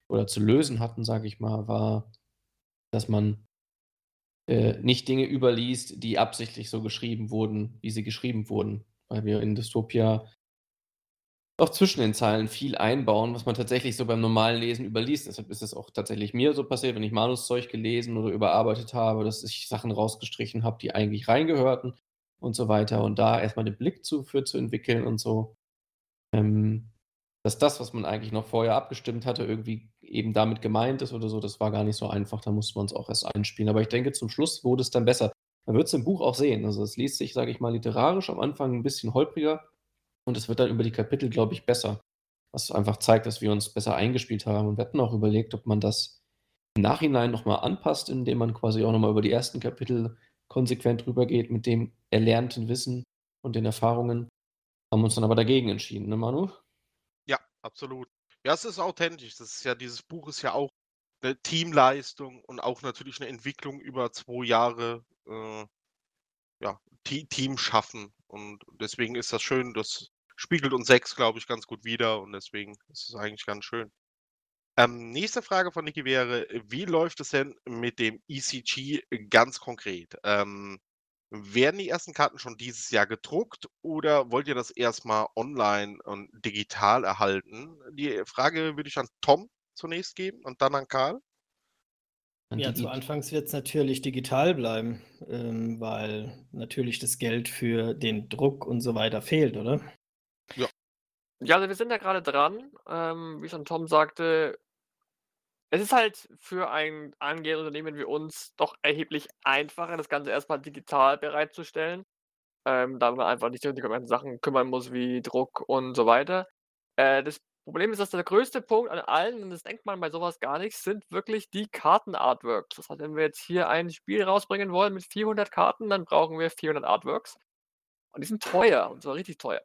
oder zu lösen hatten, sage ich mal, war, dass man äh, nicht Dinge überliest, die absichtlich so geschrieben wurden, wie sie geschrieben wurden. Weil wir in Dystopia auch zwischen den Zeilen viel einbauen, was man tatsächlich so beim normalen Lesen überliest. Deshalb ist es auch tatsächlich mir so passiert, wenn ich Manuszeug gelesen oder überarbeitet habe, dass ich Sachen rausgestrichen habe, die eigentlich reingehörten und so weiter. Und da erstmal den Blick zu, für zu entwickeln und so. Ähm, dass das, was man eigentlich noch vorher abgestimmt hatte, irgendwie eben damit gemeint ist oder so, das war gar nicht so einfach. Da musste man es auch erst einspielen. Aber ich denke, zum Schluss wurde es dann besser. Man wird es im Buch auch sehen. Also es liest sich, sage ich mal, literarisch am Anfang ein bisschen holpriger und es wird dann über die Kapitel, glaube ich, besser. Was einfach zeigt, dass wir uns besser eingespielt haben. Und wir hatten auch überlegt, ob man das im Nachhinein nochmal anpasst, indem man quasi auch nochmal über die ersten Kapitel konsequent rübergeht mit dem erlernten Wissen und den Erfahrungen. Haben uns dann aber dagegen entschieden, ne, Manu? Ja, absolut. Ja, es ist authentisch. Das ist ja, dieses Buch ist ja auch eine Teamleistung und auch natürlich eine Entwicklung über zwei Jahre. Äh, ja, Team schaffen. Und deswegen ist das schön, dass spiegelt uns sechs, glaube ich, ganz gut wider und deswegen ist es eigentlich ganz schön. Ähm, nächste Frage von Niki wäre, wie läuft es denn mit dem ECG ganz konkret? Ähm, werden die ersten Karten schon dieses Jahr gedruckt oder wollt ihr das erstmal online und digital erhalten? Die Frage würde ich an Tom zunächst geben und dann an Karl. Ja, zu Anfangs wird es natürlich digital bleiben, ähm, weil natürlich das Geld für den Druck und so weiter fehlt, oder? Ja. Ja, also wir sind ja gerade dran. Ähm, wie schon Tom sagte, es ist halt für ein angehendes Unternehmen wie uns doch erheblich einfacher, das Ganze erstmal digital bereitzustellen, ähm, da man einfach nicht um die ganzen Sachen kümmern muss wie Druck und so weiter. Äh, das Problem ist, dass der größte Punkt an allen, und das denkt man bei sowas gar nicht, sind wirklich die Karten-Artworks. Das heißt, wenn wir jetzt hier ein Spiel rausbringen wollen mit 400 Karten, dann brauchen wir 400 Artworks. Und die sind teuer, und zwar richtig teuer.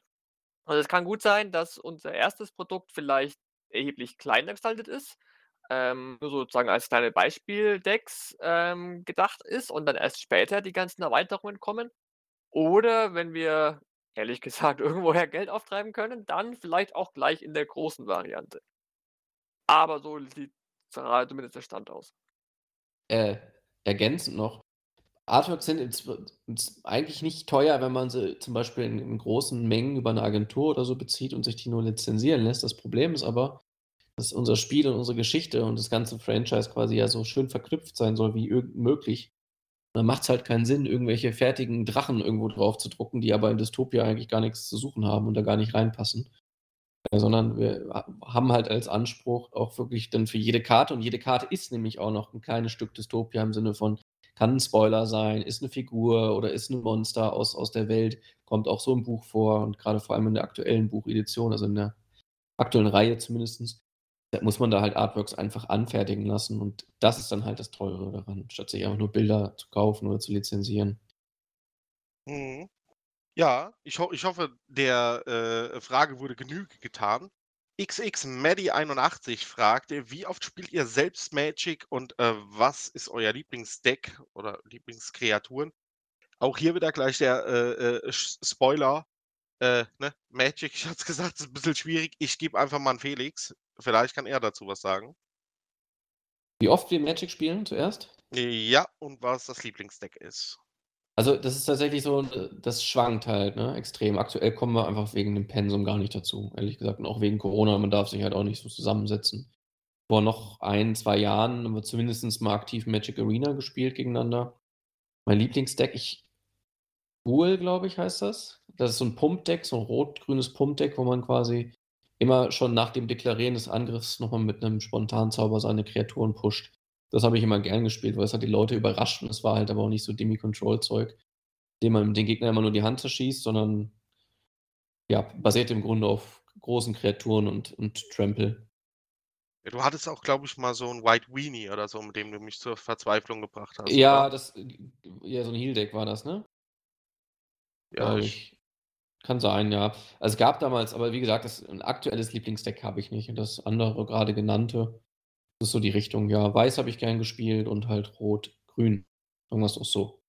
Also es kann gut sein, dass unser erstes Produkt vielleicht erheblich kleiner gestaltet ist, ähm, nur sozusagen als kleine Beispieldecks ähm, gedacht ist und dann erst später die ganzen Erweiterungen kommen. Oder wenn wir ehrlich gesagt irgendwoher Geld auftreiben können, dann vielleicht auch gleich in der großen Variante. Aber so sieht zumindest der Stand aus. Äh, ergänzend noch, Artworks sind eigentlich nicht teuer, wenn man sie zum Beispiel in, in, großen Mengen über eine Agentur oder so bezieht und sich die nur lizenzieren lässt. Das Problem ist aber, dass unser Spiel und unsere Geschichte und das ganze Franchise quasi ja so schön verknüpft sein soll wie möglich. Dann macht es halt keinen Sinn, irgendwelche fertigen Drachen irgendwo drauf zu drucken, die aber in Dystopia eigentlich gar nichts zu suchen haben und da gar nicht reinpassen. Ja, sondern wir haben halt als Anspruch auch wirklich dann für jede Karte, und jede Karte ist nämlich auch noch ein kleines Stück Dystopia im Sinne von, kann ein Spoiler sein, ist eine Figur oder ist ein Monster aus, aus der Welt, kommt auch so im Buch vor und gerade vor allem in der aktuellen Buchedition, also in der aktuellen Reihe zumindest, muss man da halt Artworks einfach anfertigen lassen und das ist dann halt das Teure daran, statt sich einfach nur Bilder zu kaufen oder zu lizenzieren. Mhm. Ja, ich, ho ich hoffe, der äh, Frage wurde Genüge getan. XX Maddie 81 fragte, wie oft spielt ihr selbst Magic und äh, was ist euer Lieblingsdeck oder Lieblingskreaturen? Auch hier wieder gleich der äh, äh, Spoiler. Äh, ne? Magic, ich hatte es gesagt, ist ein bisschen schwierig. Ich gebe einfach mal an Felix. Vielleicht kann er dazu was sagen. Wie oft wir Magic spielen zuerst? Ja, und was das Lieblingsdeck ist. Also, das ist tatsächlich so, das schwankt halt, ne, extrem. Aktuell kommen wir einfach wegen dem Pensum gar nicht dazu, ehrlich gesagt. Und auch wegen Corona, man darf sich halt auch nicht so zusammensetzen. Vor noch ein, zwei Jahren haben wir zumindest mal aktiv Magic Arena gespielt gegeneinander. Mein Lieblingsdeck, ich Ghoul, glaube ich, heißt das. Das ist so ein Pumpdeck, so ein rot-grünes Pumpdeck, wo man quasi immer schon nach dem Deklarieren des Angriffs nochmal mit einem Spontanzauber seine Kreaturen pusht. Das habe ich immer gern gespielt, weil es hat die Leute überrascht und es war halt aber auch nicht so Demi-Control-Zeug, dem man den Gegner immer nur die Hand zerschießt, sondern ja, basiert im Grunde auf großen Kreaturen und, und Trample. Ja, du hattest auch, glaube ich, mal so ein White Weenie oder so, mit dem du mich zur Verzweiflung gebracht hast. Ja, oder? das, ja, so ein Heal-Deck war das, ne? Ja, ich, kann sein, ja. Also es gab damals, aber wie gesagt, das, ein aktuelles Lieblingsdeck habe ich nicht. Und das andere gerade genannte, das ist so die Richtung, ja, weiß habe ich gern gespielt und halt rot, grün. Irgendwas auch so.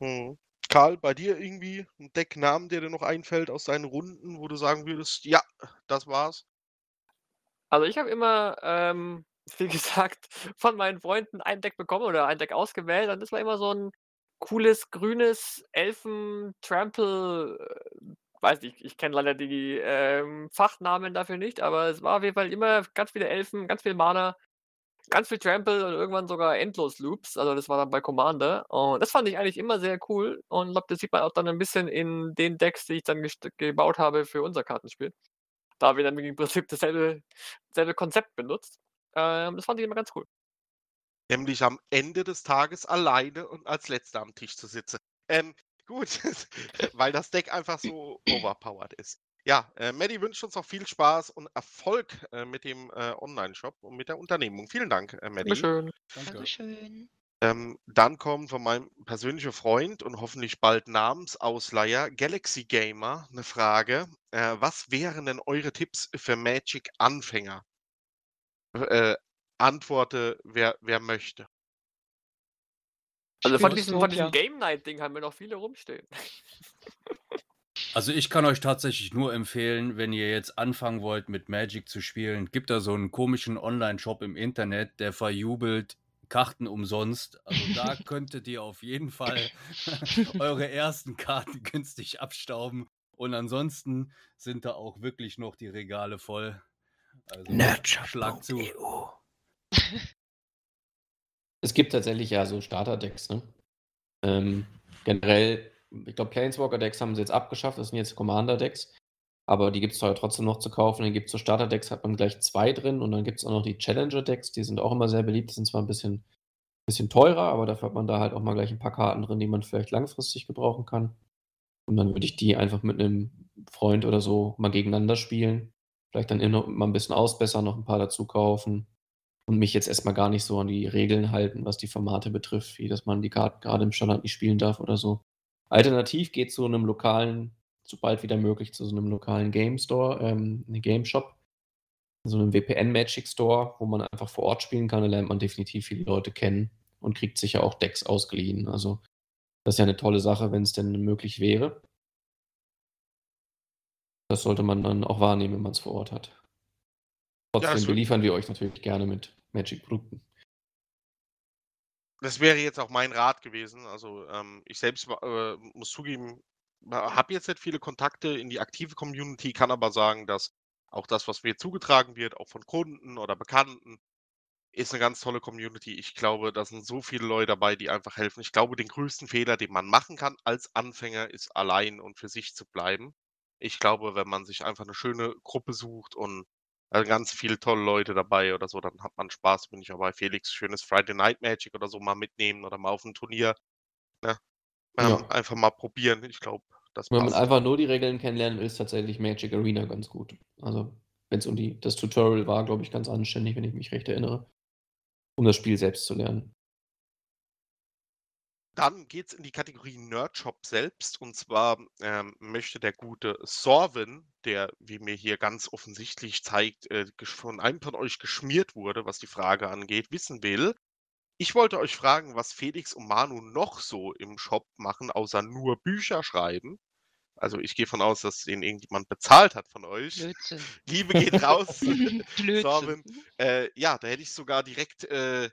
Hm. Karl, bei dir irgendwie ein Decknamen, der dir noch einfällt aus deinen Runden, wo du sagen würdest, ja, das war's? Also ich habe immer, ähm, wie gesagt, von meinen Freunden ein Deck bekommen oder ein Deck ausgewählt und das war immer so ein cooles grünes Elfen-Trample, äh, weiß nicht, ich kenne leider die ähm, Fachnamen dafür nicht, aber es war auf jeden Fall immer ganz viele Elfen, ganz viel Mana, ganz viel Trample und irgendwann sogar Endlos-Loops. Also das war dann bei Commander. Und das fand ich eigentlich immer sehr cool. Und ich glaube, das sieht man auch dann ein bisschen in den Decks, die ich dann gebaut habe für unser Kartenspiel. Da wir dann im Prinzip dasselbe, dasselbe Konzept benutzt. Ähm, das fand ich immer ganz cool. Nämlich am Ende des Tages alleine und als Letzter am Tisch zu sitzen. Ähm, gut, weil das Deck einfach so overpowered ist. Ja, äh, Maddie wünscht uns noch viel Spaß und Erfolg äh, mit dem äh, Online-Shop und mit der Unternehmung. Vielen Dank, äh, Maddie. Dankeschön. Danke. Dankeschön. Ähm, dann kommt von meinem persönlichen Freund und hoffentlich bald Namensausleiher Galaxy Gamer eine Frage. Äh, was wären denn eure Tipps für Magic-Anfänger? Äh, antworte, wer, wer möchte. Also von diesem, von diesem Game Night-Ding haben wir noch viele rumstehen. Also ich kann euch tatsächlich nur empfehlen, wenn ihr jetzt anfangen wollt mit Magic zu spielen, gibt da so einen komischen Online-Shop im Internet, der verjubelt Karten umsonst. Also da könntet ihr auf jeden Fall eure ersten Karten günstig abstauben. Und ansonsten sind da auch wirklich noch die Regale voll. Also schlag zu. Es gibt tatsächlich ja so Starter-Decks, ne? Ähm, generell, ich glaube, Planeswalker-Decks haben sie jetzt abgeschafft, das sind jetzt Commander-Decks. Aber die gibt es trotzdem noch zu kaufen. Dann gibt es so Starter-Decks, hat man gleich zwei drin. Und dann gibt es auch noch die Challenger-Decks, die sind auch immer sehr beliebt. Die sind zwar ein bisschen, bisschen teurer, aber dafür hat man da halt auch mal gleich ein paar Karten drin, die man vielleicht langfristig gebrauchen kann. Und dann würde ich die einfach mit einem Freund oder so mal gegeneinander spielen. Vielleicht dann immer mal ein bisschen ausbessern, noch ein paar dazu kaufen und mich jetzt erstmal gar nicht so an die Regeln halten, was die Formate betrifft, wie dass man die Karten gerade im Standard nicht spielen darf oder so. Alternativ geht zu einem lokalen, sobald wieder möglich, zu so einem lokalen Game Store, ähm, einem Game Shop, so einem WPN Magic Store, wo man einfach vor Ort spielen kann. Da lernt man definitiv viele Leute kennen und kriegt sicher auch Decks ausgeliehen. Also das ist ja eine tolle Sache, wenn es denn möglich wäre. Das sollte man dann auch wahrnehmen, wenn man es vor Ort hat. Trotzdem wür beliefern wir euch natürlich gerne mit Magic-Produkten. Das wäre jetzt auch mein Rat gewesen. Also, ähm, ich selbst äh, muss zugeben, habe jetzt nicht viele Kontakte in die aktive Community, kann aber sagen, dass auch das, was mir zugetragen wird, auch von Kunden oder Bekannten, ist eine ganz tolle Community. Ich glaube, da sind so viele Leute dabei, die einfach helfen. Ich glaube, den größten Fehler, den man machen kann als Anfänger, ist allein und für sich zu bleiben. Ich glaube, wenn man sich einfach eine schöne Gruppe sucht und, äh, ganz viele tolle Leute dabei oder so, dann hat man Spaß. Bin ich auch bei Felix, schönes Friday Night Magic oder so mal mitnehmen oder mal auf 'n Turnier, ne? Ähm, Ja. einfach mal probieren. Ich glaube, das Wenn man einfach nur die Regeln kennenlernen will, ist tatsächlich Magic Arena ganz gut. Also, wenn's um die das Tutorial war, glaube ich, ganz anständig, wenn ich mich recht erinnere, um das Spiel selbst zu lernen. Dann geht's in die Kategorie Nerdshop selbst. Und zwar, ähm, möchte der gute Sorvin, der, wie mir hier ganz offensichtlich zeigt, äh, von einem von euch geschmiert wurde, was die Frage angeht, wissen will: „Ich wollte euch fragen, was Felix und Manu noch so im Shop machen, außer nur Bücher schreiben?“ Also, ich gehe von aus, dass den irgendjemand bezahlt hat von euch. Blödsinn. Liebe geht raus, Blödsinn. Sorvin. Äh, ja, da hätte ich sogar direkt, äh,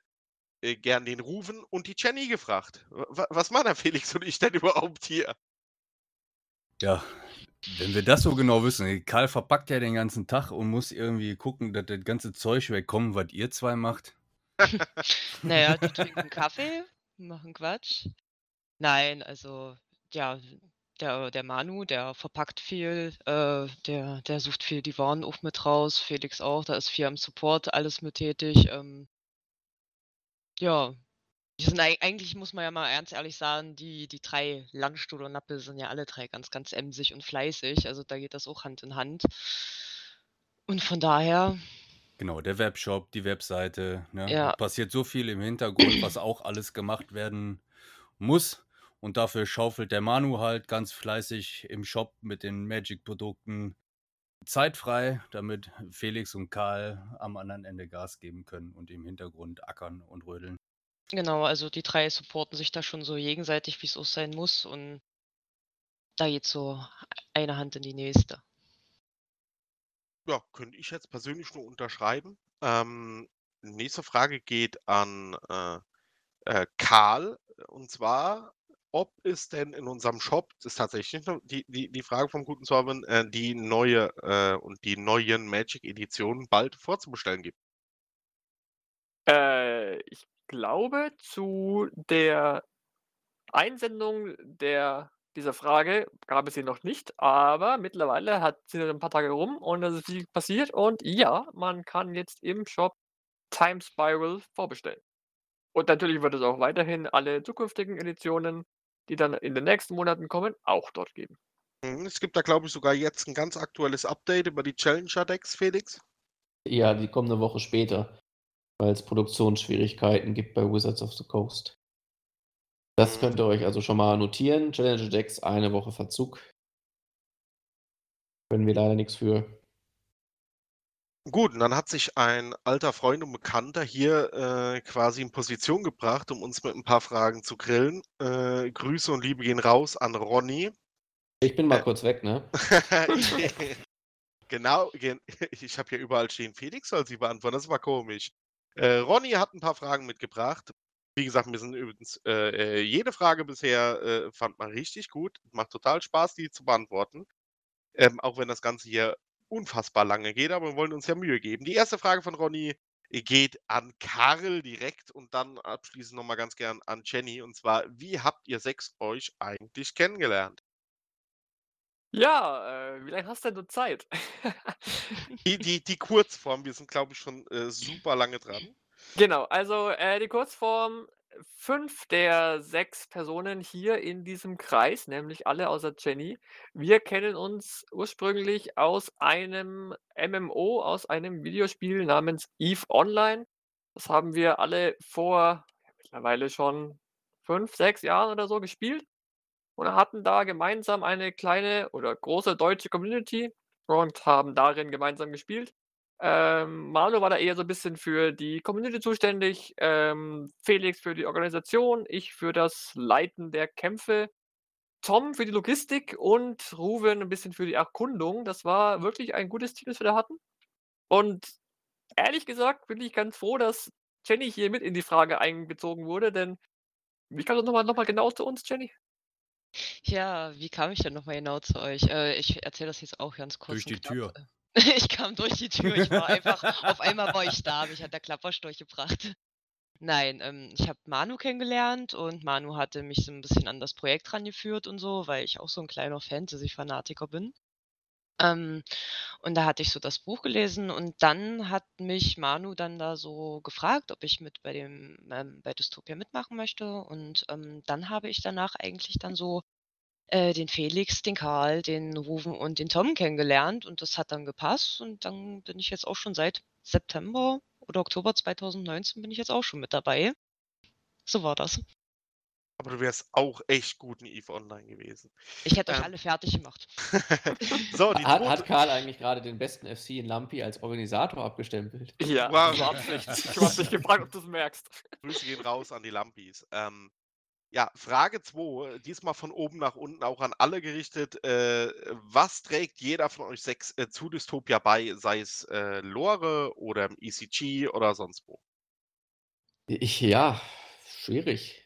äh, gern den Ruven und die Jenny gefragt. W wa was machen der Felix und ich denn überhaupt hier? Ja, wenn wir das so genau wissen. Karl verpackt ja den ganzen Tag und muss irgendwie gucken, dass das ganze Zeug wegkommt, was ihr 2 macht. Na ja, die trinken Kaffee, machen Quatsch. Nein, also, ja, der der Manu, der verpackt viel, äh, der der sucht viel die Waren auch mit raus, Felix auch, da ist viel am Support alles mit tätig, ähm ja, die sind ei eigentlich muss man ja mal ganz ehrlich sagen, die die 3 Landstuhl und Nappel sind ja alle 3 ganz, ganz emsig und fleißig, also da geht das auch Hand in Hand. Und von daher Genau, der Webshop, die Webseite, ne? Ja. Passiert so viel im Hintergrund, was auch alles gemacht werden muss. Und dafür schaufelt der Manu halt ganz fleißig im Shop mit den Magic-Produkten Zeit frei, damit Felix und Karl am anderen Ende Gas geben können und im Hintergrund ackern und rödeln. Genau, also die 3 supporten sich da schon so gegenseitig, wie's auch sein muss und da geht so eine Hand in die nächste. Ja, könnte ich jetzt persönlich nur unterschreiben. Ähm, nächste Frage geht an, äh, äh, Karl, und zwar, ob es denn in unserem Shop das ist tatsächlich die die die Frage vom guten Sorvin, äh, die neue äh, und die neuen Magic-Editionen bald vorzubestellen gibt. Äh, ich glaube, zu der Einsendung der dieser Frage gab es sie noch nicht, aber mittlerweile hat sind ja 'n paar Tage rum und es ist viel passiert und ja, man kann jetzt im Shop Time Spiral vorbestellen. Und natürlich wird es auch weiterhin alle zukünftigen Editionen, die dann in den nächsten Monaten kommen, auch dort geben. Mhm, es gibt da, glaube ich, sogar jetzt 'n ganz aktuelles Update über die Challenger-Decks, Felix. Ja, die kommen 'ne Woche später, weil's Produktionsschwierigkeiten gibt bei Wizards of the Coast. Das Mhm. könnt ihr euch also schon mal notieren. Challenger Decks, eine Woche Verzug. Können wir leider nix für. Gut, und dann hat sich ein alter Freund und Bekannter hier, äh, quasi in Position gebracht, um uns mit 'n paar Fragen zu grillen. Äh, Grüße und Liebe gehen raus an Ronny. Ich bin mal Äh kurz weg, ne? Genau, gen ich habe hier überall stehen, Felix soll sie beantworten, das war komisch. Äh, Ronny hat 'n paar Fragen mitgebracht. Wie gesagt, mir sind übrigens äh, äh, jede Frage bisher, fand man richtig gut. Macht total Spaß, die zu beantworten. Ähm, auch wenn das Ganze hier unfassbar lange geht, aber wir wollen uns ja Mühe geben. Die erste Frage von Ronny geht an Karl direkt und dann abschließend noch mal ganz gern an Jenny. Und zwar: Wie habt ihr 6 euch eigentlich kennengelernt? Ja, äh, wie lange hast denn du Zeit? Die die die Kurzform, wir sind, glaube ich, schon, äh, super lange dran. Genau, also, äh, die Kurzform: 5 der 6 Personen hier in diesem Kreis, nämlich alle außer Jenny, wir kennen uns ursprünglich aus einem MMO, aus einem Videospiel namens EVE Online. Das haben wir alle vor mittlerweile schon 5, 6 Jahren oder so gespielt und hatten da gemeinsam eine kleine oder große deutsche Community und haben darin gemeinsam gespielt. Ähm, Manu war da eher so 'n bisschen für die Community zuständig, ähm, Felix für die Organisation, ich für das Leiten der Kämpfe. Tom für die Logistik und Ruven ein bisschen für die Erkundung. Das war wirklich ein gutes Team, das wir da hatten. Und ehrlich gesagt bin ich ganz froh, dass Jenny hier mit in die Frage einbezogen wurde, denn wie kam das nochmal noch mal genau zu uns, Jenny? Ja, wie kam ich denn nochmal genau zu euch? Äh, ich erzähle das jetzt auch ganz kurz Durch die knapp. Tür. Ich kam durch die Tür. Ich war einfach, auf einmal war ich da. Mich hat der Klapperstorch gebracht. Nein, ähm, ich habe Manu kennengelernt und Manu hatte mich so ein bisschen an das Projekt rangeführt und so, weil ich auch so ein kleiner Fantasy-Fanatiker bin. Ähm, und da hatte ich so das Buch gelesen und dann hat mich Manu dann da so gefragt, ob ich mit bei dem ähm, bei Dystopia mitmachen möchte. Und ähm, dann habe ich danach eigentlich dann so äh, den Felix, den Karl, den Ruven und den Tom kennengelernt und das hat dann gepasst. Und dann bin ich jetzt auch schon seit September oder Oktober 2019 bin ich jetzt auch schon mit dabei. So war das. Aber du wärst auch echt gut in EVE Online gewesen. Ich hätte euch Ähm. alle fertig gemacht. so, die Hat, hat Karl eigentlich gerade den besten FC in Lampi als Organisator abgestempelt? Ja, Wow. war Absicht. Ich habe dich gefragt, ob du es merkst. Grüße gehen raus an die Lampis. Ähm, ja, Frage 2, diesmal von oben nach unten auch an alle gerichtet. Äh, was trägt jeder von euch sechs äh, zu Dystopia bei, sei es äh, Lore oder im ECG oder sonst wo? Ich, ja, schwierig.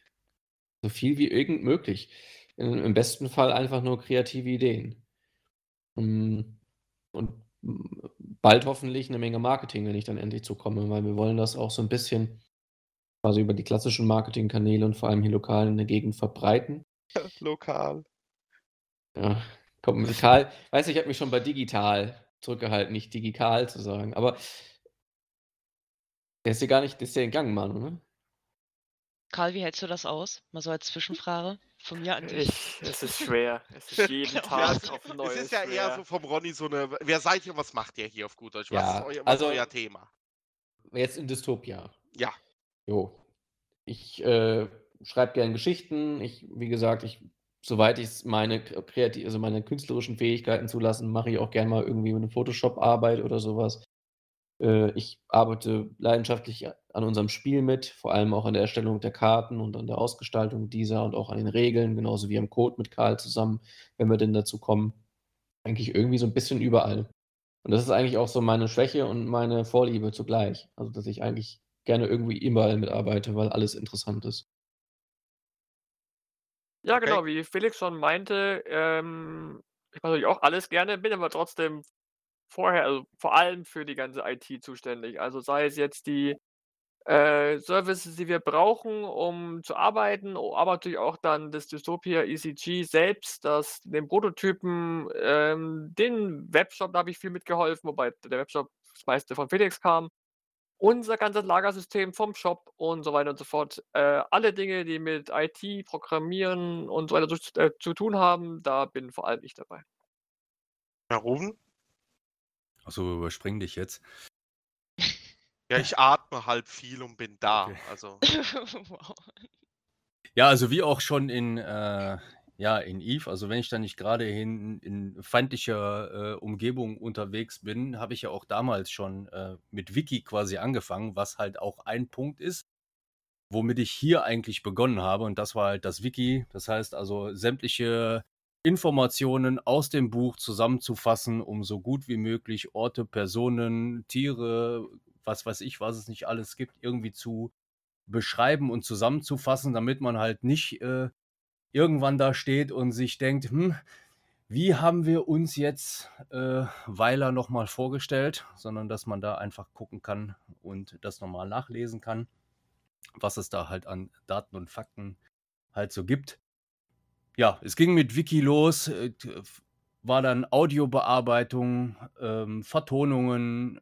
So viel wie irgend möglich. Im im besten Fall einfach nur kreative Ideen. Mm, Und bald hoffentlich eine Menge Marketing, wenn ich dann endlich zukomme, weil wir wollen das auch so ein bisschen quasi über die klassischen Marketingkanäle und vor allem hier lokal in der Gegend verbreiten. Lokal. Ja, komm, Karl, weiß ich habe mich schon bei digital zurückgehalten, nicht digital zu sagen, aber der ist ja gar nicht, der ist ja entgangen, Manu, ne? Karl, wie hältst du das aus? Mal so als Zwischenfrage von mir an dich. Ich, es ist schwer. Es ist jeden Ja, Tag es, auf es Neues ist ja eher schwer. so vom Ronny so eine, wer seid ihr, was macht ihr hier auf gut Deutsch? Was Ja, ist euer, was also- ist euer Thema? Jetzt in Dystopia. Ja. Jo. Ich äh, schreibe gerne Geschichten. Ich, wie gesagt, ich, soweit ich meine kreativ, also meine künstlerischen Fähigkeiten zulassen, mache ich auch gerne mal irgendwie eine Photoshop-Arbeit oder sowas. Äh, ich arbeite leidenschaftlich an unserem Spiel mit, vor allem auch an der Erstellung der Karten und an der Ausgestaltung dieser und auch an den Regeln, genauso wie am Code mit Karl zusammen, wenn wir denn dazu kommen. Eigentlich irgendwie so ein bisschen überall. Und das ist eigentlich auch so meine Schwäche und meine Vorliebe zugleich. Also, dass ich eigentlich gerne irgendwie überall mitarbeite, weil alles interessant ist. Ja, Okay. genau, wie Felix schon meinte, ähm, ich mache natürlich auch alles gerne, bin aber trotzdem vorher, also vor allem für die ganze IT zuständig. Also sei es jetzt die äh, Services, die wir brauchen, um zu arbeiten, o- aber natürlich auch dann das Dystopia ECG selbst, das den Prototypen, ähm, den Webshop, da habe ich viel mitgeholfen, wobei der Webshop das meiste von Felix kam. Unser ganzes Lagersystem vom Shop und so weiter und so fort. Äh, alle Dinge, die mit IT, Programmieren und so weiter zu, äh, zu tun haben, da bin vor allem ich dabei. Herr Rufen? Achso, überspring dich jetzt. Ja, ich atme halb viel und bin da. Okay. Also, wow. Ja, also wie auch schon in, äh, ja, in Eve, also wenn ich da nicht gerade in, in feindlicher äh, Umgebung unterwegs bin, habe ich ja auch damals schon äh, mit Wiki quasi angefangen, was halt auch ein Punkt ist, womit ich hier eigentlich begonnen habe. Und das war halt das Wiki. Das heißt also sämtliche Informationen aus dem Buch zusammenzufassen, um so gut wie möglich Orte, Personen, Tiere, was weiß ich, was es nicht alles gibt, irgendwie zu beschreiben und zusammenzufassen, damit man halt nicht äh, irgendwann da steht und sich denkt, hm, wie haben wir uns jetzt äh, Weiler nochmal vorgestellt, sondern dass man da einfach gucken kann und das nochmal nachlesen kann, was es da halt an Daten und Fakten halt so gibt. Ja, es ging mit Wiki los, äh, war dann Audiobearbeitung, ähm, Vertonungen,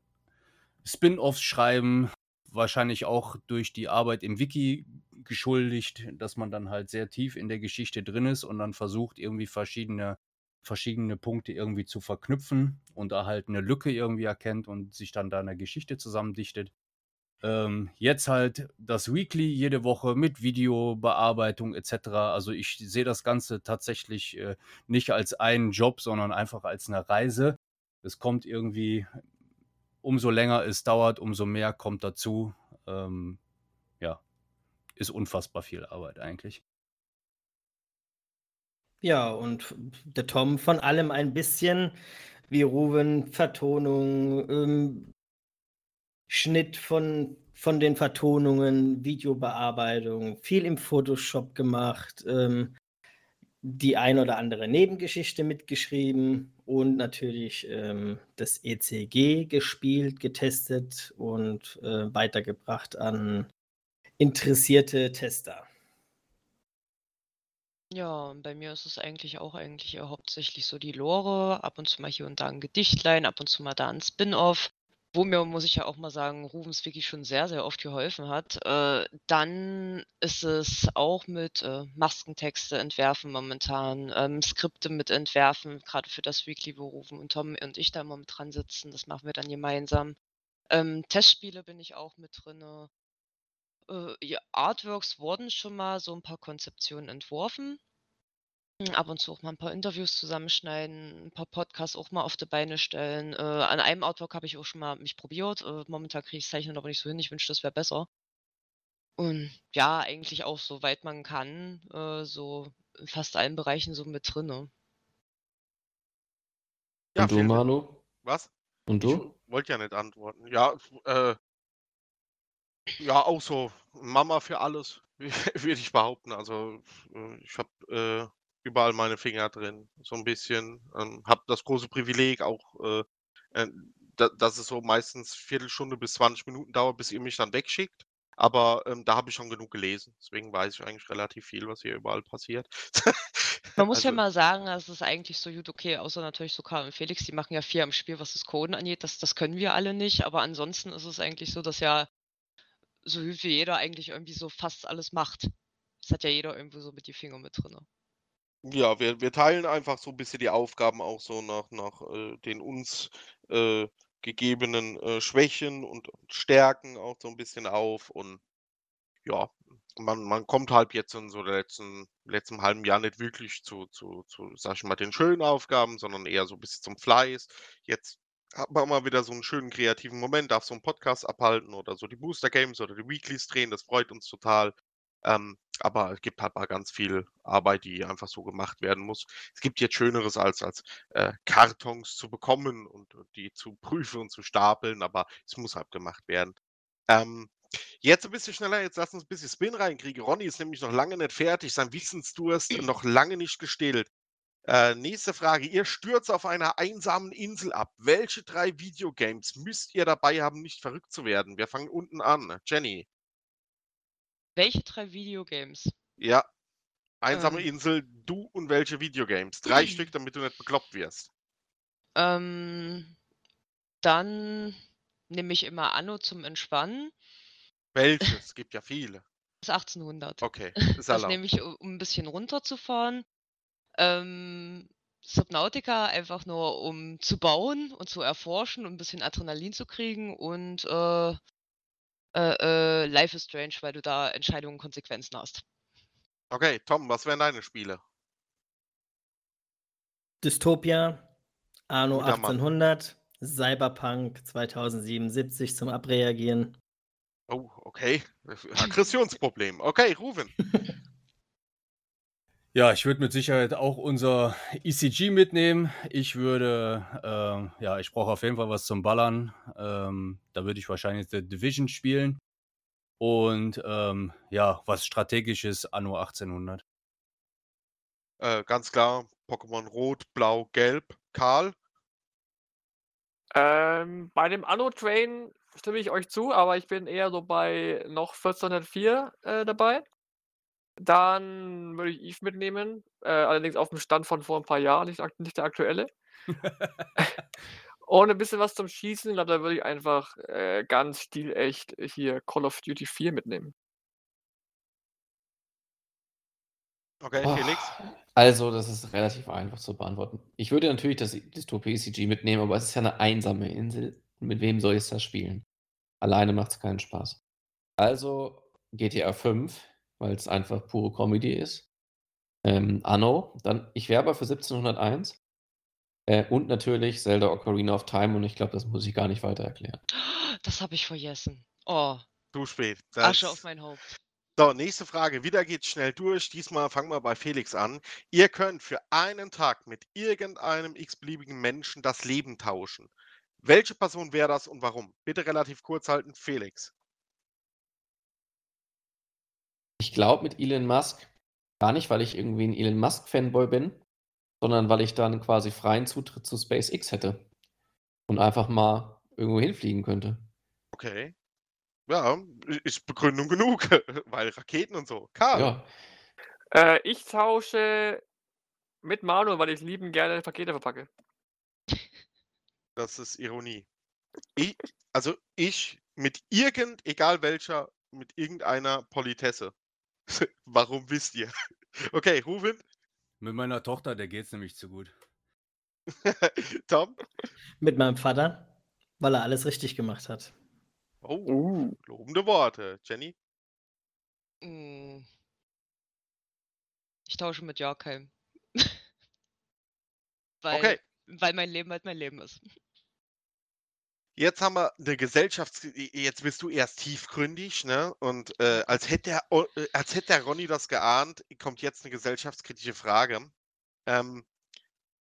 Spin-offs schreiben, wahrscheinlich auch durch die Arbeit im Wiki geschuldigt, dass man dann halt sehr tief in der Geschichte drin ist und dann versucht, irgendwie verschiedene, verschiedene Punkte irgendwie zu verknüpfen und da halt eine Lücke irgendwie erkennt und sich dann da eine Geschichte zusammendichtet. Ähm, jetzt halt das Weekly jede Woche mit Videobearbeitung etc. Also ich sehe das Ganze tatsächlich äh, nicht als einen Job, sondern einfach als eine Reise. Es kommt irgendwie, umso länger es dauert, umso mehr kommt dazu. Ähm, ja, ist unfassbar viel Arbeit eigentlich. Ja, und der Tom von allem ein bisschen, wie Ruven, Vertonung, ähm, Schnitt von, von den Vertonungen, Videobearbeitung, viel im Photoshop gemacht, ähm, die ein oder andere Nebengeschichte mitgeschrieben und natürlich ähm, das ECG gespielt, getestet und äh, weitergebracht an interessierte Tester. Ja, bei mir ist es eigentlich auch eigentlich eher hauptsächlich so die Lore, ab und zu mal hier und da ein Gedichtlein, ab und zu mal da ein Spin-off. Wo mir, muss ich ja auch mal sagen, Rufens Wiki schon sehr, sehr oft geholfen hat. Äh, dann ist es auch mit äh, Maskentexte entwerfen momentan, ähm, Skripte mit entwerfen, gerade für das Weekly, wo Rufen und Tom und ich da immer mit dran sitzen. Das machen wir dann gemeinsam. Ähm, Testspiele bin ich auch mit drin. Äh, ja, Artworks wurden schon mal so ein paar Konzeptionen entworfen. Hm, ab und zu auch mal ein paar Interviews zusammenschneiden, ein paar Podcasts auch mal auf die Beine stellen. Äh, an einem Artwork habe ich auch schon mal mich probiert. Äh, momentan kriege ich Zeichnen aber nicht so hin. Ich wünschte, das wäre besser. Und ja, eigentlich auch soweit man kann, äh, so in fast allen Bereichen so mit drinne. Ja, Und du, vielen Dank. Manu? Was? Und Ich du? wollte ja nicht antworten. Ja, äh, ja, auch so Mama für alles, würde ich behaupten. Also äh, ich habe äh, überall meine Finger drin, so ein bisschen. Ähm, habe das große Privileg auch, äh, äh, da, dass es so meistens Viertelstunde bis 20 Minuten dauert, bis ihr mich dann wegschickt. Aber ähm, da habe ich schon genug gelesen. Deswegen weiß ich eigentlich relativ viel, was hier überall passiert. Man muss ja Also, mal sagen, es ist eigentlich so gut okay, außer natürlich so Karl und Felix, die machen ja viel am Spiel, was das Coden angeht. Das, das können wir alle nicht. Aber ansonsten ist es eigentlich so, dass ja so gut wie jeder eigentlich irgendwie so fast alles macht. Das hat ja jeder irgendwo so mit die Finger mit drin. Ja, wir, wir teilen einfach so ein bisschen die Aufgaben auch so nach, nach äh, den uns äh, gegebenen äh, Schwächen und, Stärken auch so ein bisschen auf. Und ja, man, man kommt halt jetzt in so der letzten, letzten halben Jahr nicht wirklich zu, zu, zu, sag ich mal, den schönen Aufgaben, sondern eher so ein bisschen zum Fleiß. Jetzt hat man mal wieder so einen schönen kreativen Moment, darf so einen Podcast abhalten oder so die Booster Games oder die Weeklies drehen, das freut uns total. Ähm, aber es gibt halt mal ganz viel Arbeit, die einfach so gemacht werden muss. Es gibt jetzt Schöneres als, als äh, Kartons zu bekommen und, und die zu prüfen und zu stapeln, aber es muss halt gemacht werden. Ähm, jetzt ein bisschen schneller, jetzt lass uns ein bisschen Spin reinkriegen. Ronny ist nämlich noch lange nicht fertig, sein Wissensdurst noch lange nicht gestillt. Äh, nächste Frage. Ihr stürzt auf einer einsamen Insel ab. Welche drei Videogames müsst ihr dabei haben, nicht verrückt zu werden? Wir fangen unten an. Jenny. Welche drei Videogames? Ja. Einsame Ähm. Insel, du und welche Videogames? Drei Stück, damit du nicht bekloppt wirst. Ähm, dann nehme ich immer Anno zum Entspannen. Welches? Es gibt ja viele. Das 1800. Okay, ist Das erlaubt. nehme ich, um ein bisschen runterzufahren. Ähm, Subnautica einfach nur, um zu bauen und zu erforschen und ein bisschen Adrenalin zu kriegen. Und äh, äh, äh, Life is Strange, weil du da Entscheidungen und Konsequenzen hast. Okay, Tom, was wären deine Spiele? Dystopia, Anno Guter Mann. 1800, Cyberpunk 2077 zum Abreagieren. Oh, okay. Aggressionsproblem. Okay, Ruven. Ja, ich würde mit Sicherheit auch unser ECG mitnehmen. Ich würde, ähm, ja, ich brauche auf jeden Fall was zum Ballern. Ähm, da würde ich wahrscheinlich The Division spielen. Und ähm, ja, was strategisches Anno 1800. Äh, ganz klar, Pokémon Rot, Blau, Gelb. Karl. Ähm, bei dem Anno-Train stimme ich euch zu, aber ich bin eher so bei noch 1404 äh, dabei. Dann würde ich Eve mitnehmen, äh, allerdings auf dem Stand von vor ein paar Jahren, nicht, nicht der aktuelle. Und ein bisschen was zum Schießen, ich glaube, da würde ich einfach äh, ganz stilecht hier Call of Duty 4 mitnehmen. Okay, Oh, Felix. Also, das ist relativ einfach zu beantworten. Ich würde natürlich das Dystopia ECG mitnehmen, aber es ist ja eine einsame Insel. Mit wem soll ich das spielen? Alleine macht es keinen Spaß. Also GTA 5, weil es einfach pure Comedy ist. Ähm, Anno, dann, ich wäre aber für 1701. Äh, und natürlich Zelda Ocarina of Time und ich glaube, das muss ich gar nicht weiter erklären. Das habe ich vergessen. Oh, Zu spät. Asche auf Das, mein Haupt. So, nächste Frage. Wieder geht's schnell durch. Diesmal fangen wir bei Felix an. Ihr könnt für einen Tag mit irgendeinem x-beliebigen Menschen das Leben tauschen. Welche Person wäre das und warum? Bitte relativ kurz halten, Felix. Ich glaube mit Elon Musk, gar nicht, weil ich irgendwie ein Elon Musk-Fanboy bin, sondern weil ich dann quasi freien Zutritt zu SpaceX hätte und einfach mal irgendwo hinfliegen könnte. Okay. Ja, ist Begründung genug, weil Raketen und so. Karl. Ja. Äh, ich tausche mit Manu, weil ich lieben gerne Pakete verpacke. Das ist Ironie. Ich, also ich mit irgend, egal welcher, mit irgendeiner Politesse. Warum wisst ihr? Okay, Ruben, Mit meiner Tochter, der geht's nämlich zu gut. Tom. Mit meinem Vater, weil er alles richtig gemacht hat. Oh, Uh. lobende Worte. Jenny. Hm. Ich tausche mit Jorkheim. weil, Okay. weil mein Leben halt mein Leben ist. Jetzt haben wir eine Gesellschafts... Jetzt bist du erst tiefgründig, ne? Und äh, als, hätte der, äh, als hätte der Ronny das geahnt, kommt jetzt eine gesellschaftskritische Frage. Ähm,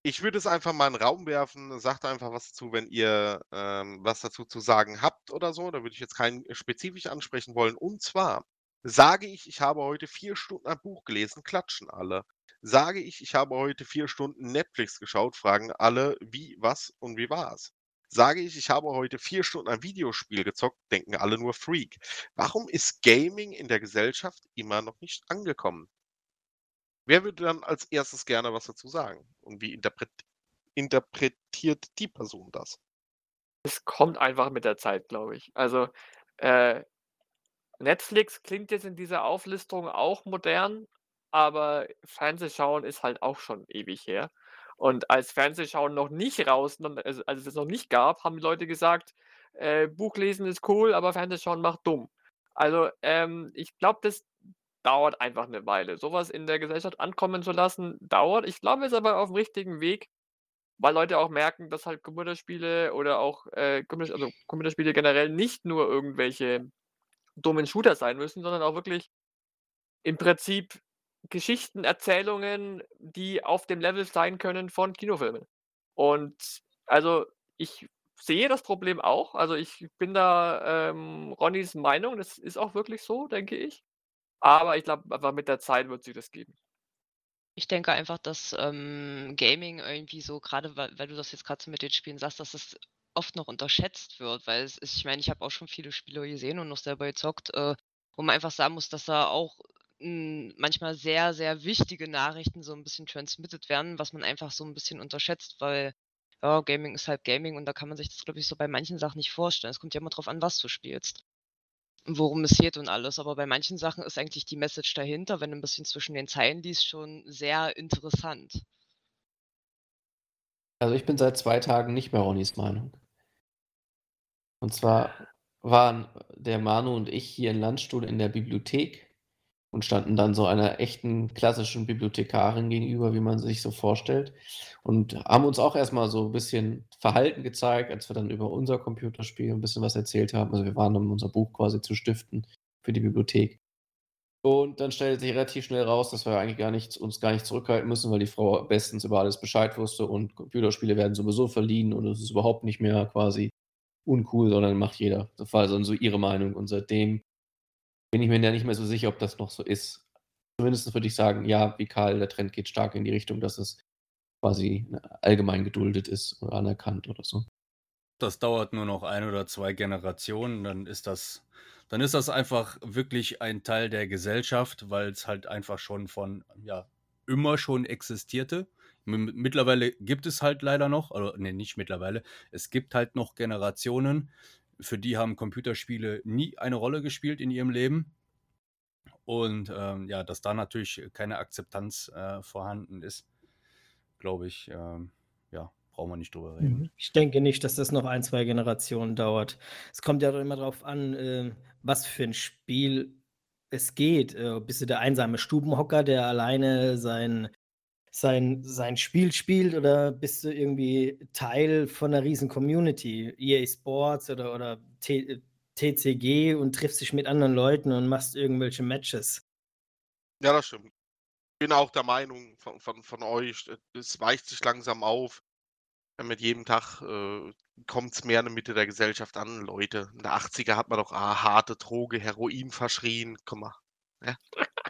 ich würde es einfach mal in den Raum werfen. Sagt einfach was dazu, wenn ihr ähm, was dazu zu sagen habt oder so. Da würde ich jetzt keinen spezifisch ansprechen wollen. Und zwar sage ich, ich habe heute vier Stunden ein Buch gelesen, klatschen alle. Sage ich, ich habe heute vier Stunden Netflix geschaut, fragen alle, wie, was und wie war's. Sage ich, ich habe heute vier Stunden ein Videospiel gezockt, denken alle nur Freak. Warum ist Gaming in der Gesellschaft immer noch nicht angekommen? Wer würde dann als erstes gerne was dazu sagen? Und wie interpret interpretiert die Person das? Es kommt einfach mit der Zeit, glaube ich. Also, äh, Netflix klingt jetzt in dieser Auflistung auch modern, aber Fernsehschauen ist halt auch schon ewig her. Und als Fernsehschauen noch nicht raus, also als es es noch nicht gab, haben die Leute gesagt, äh, Buchlesen ist cool, aber Fernsehschauen macht dumm. Also, ähm, ich glaube, das dauert einfach eine Weile. Sowas in der Gesellschaft ankommen zu lassen, dauert. Ich glaube, wir sind aber auf dem richtigen Weg, weil Leute auch merken, dass halt Computerspiele oder auch äh, also Computerspiele generell nicht nur irgendwelche dummen Shooter sein müssen, sondern auch wirklich im Prinzip Geschichten, Erzählungen, die auf dem Level sein können von Kinofilmen. Und also ich sehe das Problem auch. Also ich bin da ähm, Ronnys Meinung, das ist auch wirklich so, denke ich. Aber ich glaube, einfach mit der Zeit wird sich das geben. Ich denke einfach, dass ähm, Gaming irgendwie so, gerade weil, weil du das jetzt gerade so mit den Spielen sagst, dass es oft noch unterschätzt wird, weil es ist, ich meine, ich habe auch schon viele Spiele gesehen und noch selber gezockt, äh, wo man einfach sagen muss, dass da auch manchmal sehr, sehr wichtige Nachrichten so ein bisschen transmitted werden, was man einfach so ein bisschen unterschätzt, weil ja, Gaming ist halt Gaming und da kann man sich das, glaube ich, so bei manchen Sachen nicht vorstellen. Es kommt ja immer drauf an, was du spielst worum es geht und alles. Aber bei manchen Sachen ist eigentlich die Message dahinter, wenn du ein bisschen zwischen den Zeilen liest, schon sehr interessant. Also ich bin seit zwei Tagen nicht mehr Ronnys Meinung. Und zwar waren der Manu und ich hier in Landstuhl in der Bibliothek und standen dann so einer echten klassischen Bibliothekarin gegenüber, wie man sich so vorstellt. Und haben uns auch erstmal so ein bisschen Verhalten gezeigt, als wir dann über unser Computerspiel ein bisschen was erzählt haben. Also wir waren, um unser Buch quasi zu stiften für die Bibliothek. Und dann stellte sich relativ schnell raus, dass wir eigentlich gar nicht, uns gar nicht zurückhalten müssen, weil die Frau bestens über alles Bescheid wusste und Computerspiele werden sowieso verliehen und es ist überhaupt nicht mehr quasi uncool, sondern macht jeder. Das war also so ihre Meinung. Und seitdem bin ich mir ja nicht mehr so sicher, ob das noch so ist. Zumindest würde ich sagen, ja, wie Karl, der Trend geht stark in die Richtung, dass es quasi allgemein geduldet ist oder anerkannt oder so. Das dauert nur noch ein oder zwei Generationen, dann ist das, dann ist das einfach wirklich ein Teil der Gesellschaft, weil es halt einfach schon von, ja, immer schon existierte. Mittlerweile gibt es halt leider noch, oder nee, nicht mittlerweile, es gibt halt noch Generationen, für die haben Computerspiele nie eine Rolle gespielt in ihrem Leben. Und ähm, ja, dass da natürlich keine Akzeptanz äh, vorhanden ist, glaube ich, ähm, ja, brauchen wir nicht drüber reden. Mhm. Ich denke nicht, dass das noch ein, zwei Generationen dauert. Es kommt ja immer darauf an, äh, was für ein Spiel es geht. Äh, bist du der einsame Stubenhocker, der alleine sein, sein, sein Spiel spielt, oder bist du irgendwie Teil von einer riesen Community? EA Sports oder, oder T TCG und triffst dich mit anderen Leuten und machst irgendwelche Matches. Ja, das stimmt. Bin auch der Meinung von, von, von euch, äh, es weicht sich langsam auf. Äh, Mit jedem Tag äh, kommt es mehr in der Mitte der Gesellschaft an. Leute, in der 80er hat man doch ah, harte Droge, Heroin verschrien. Guck mal. Ja?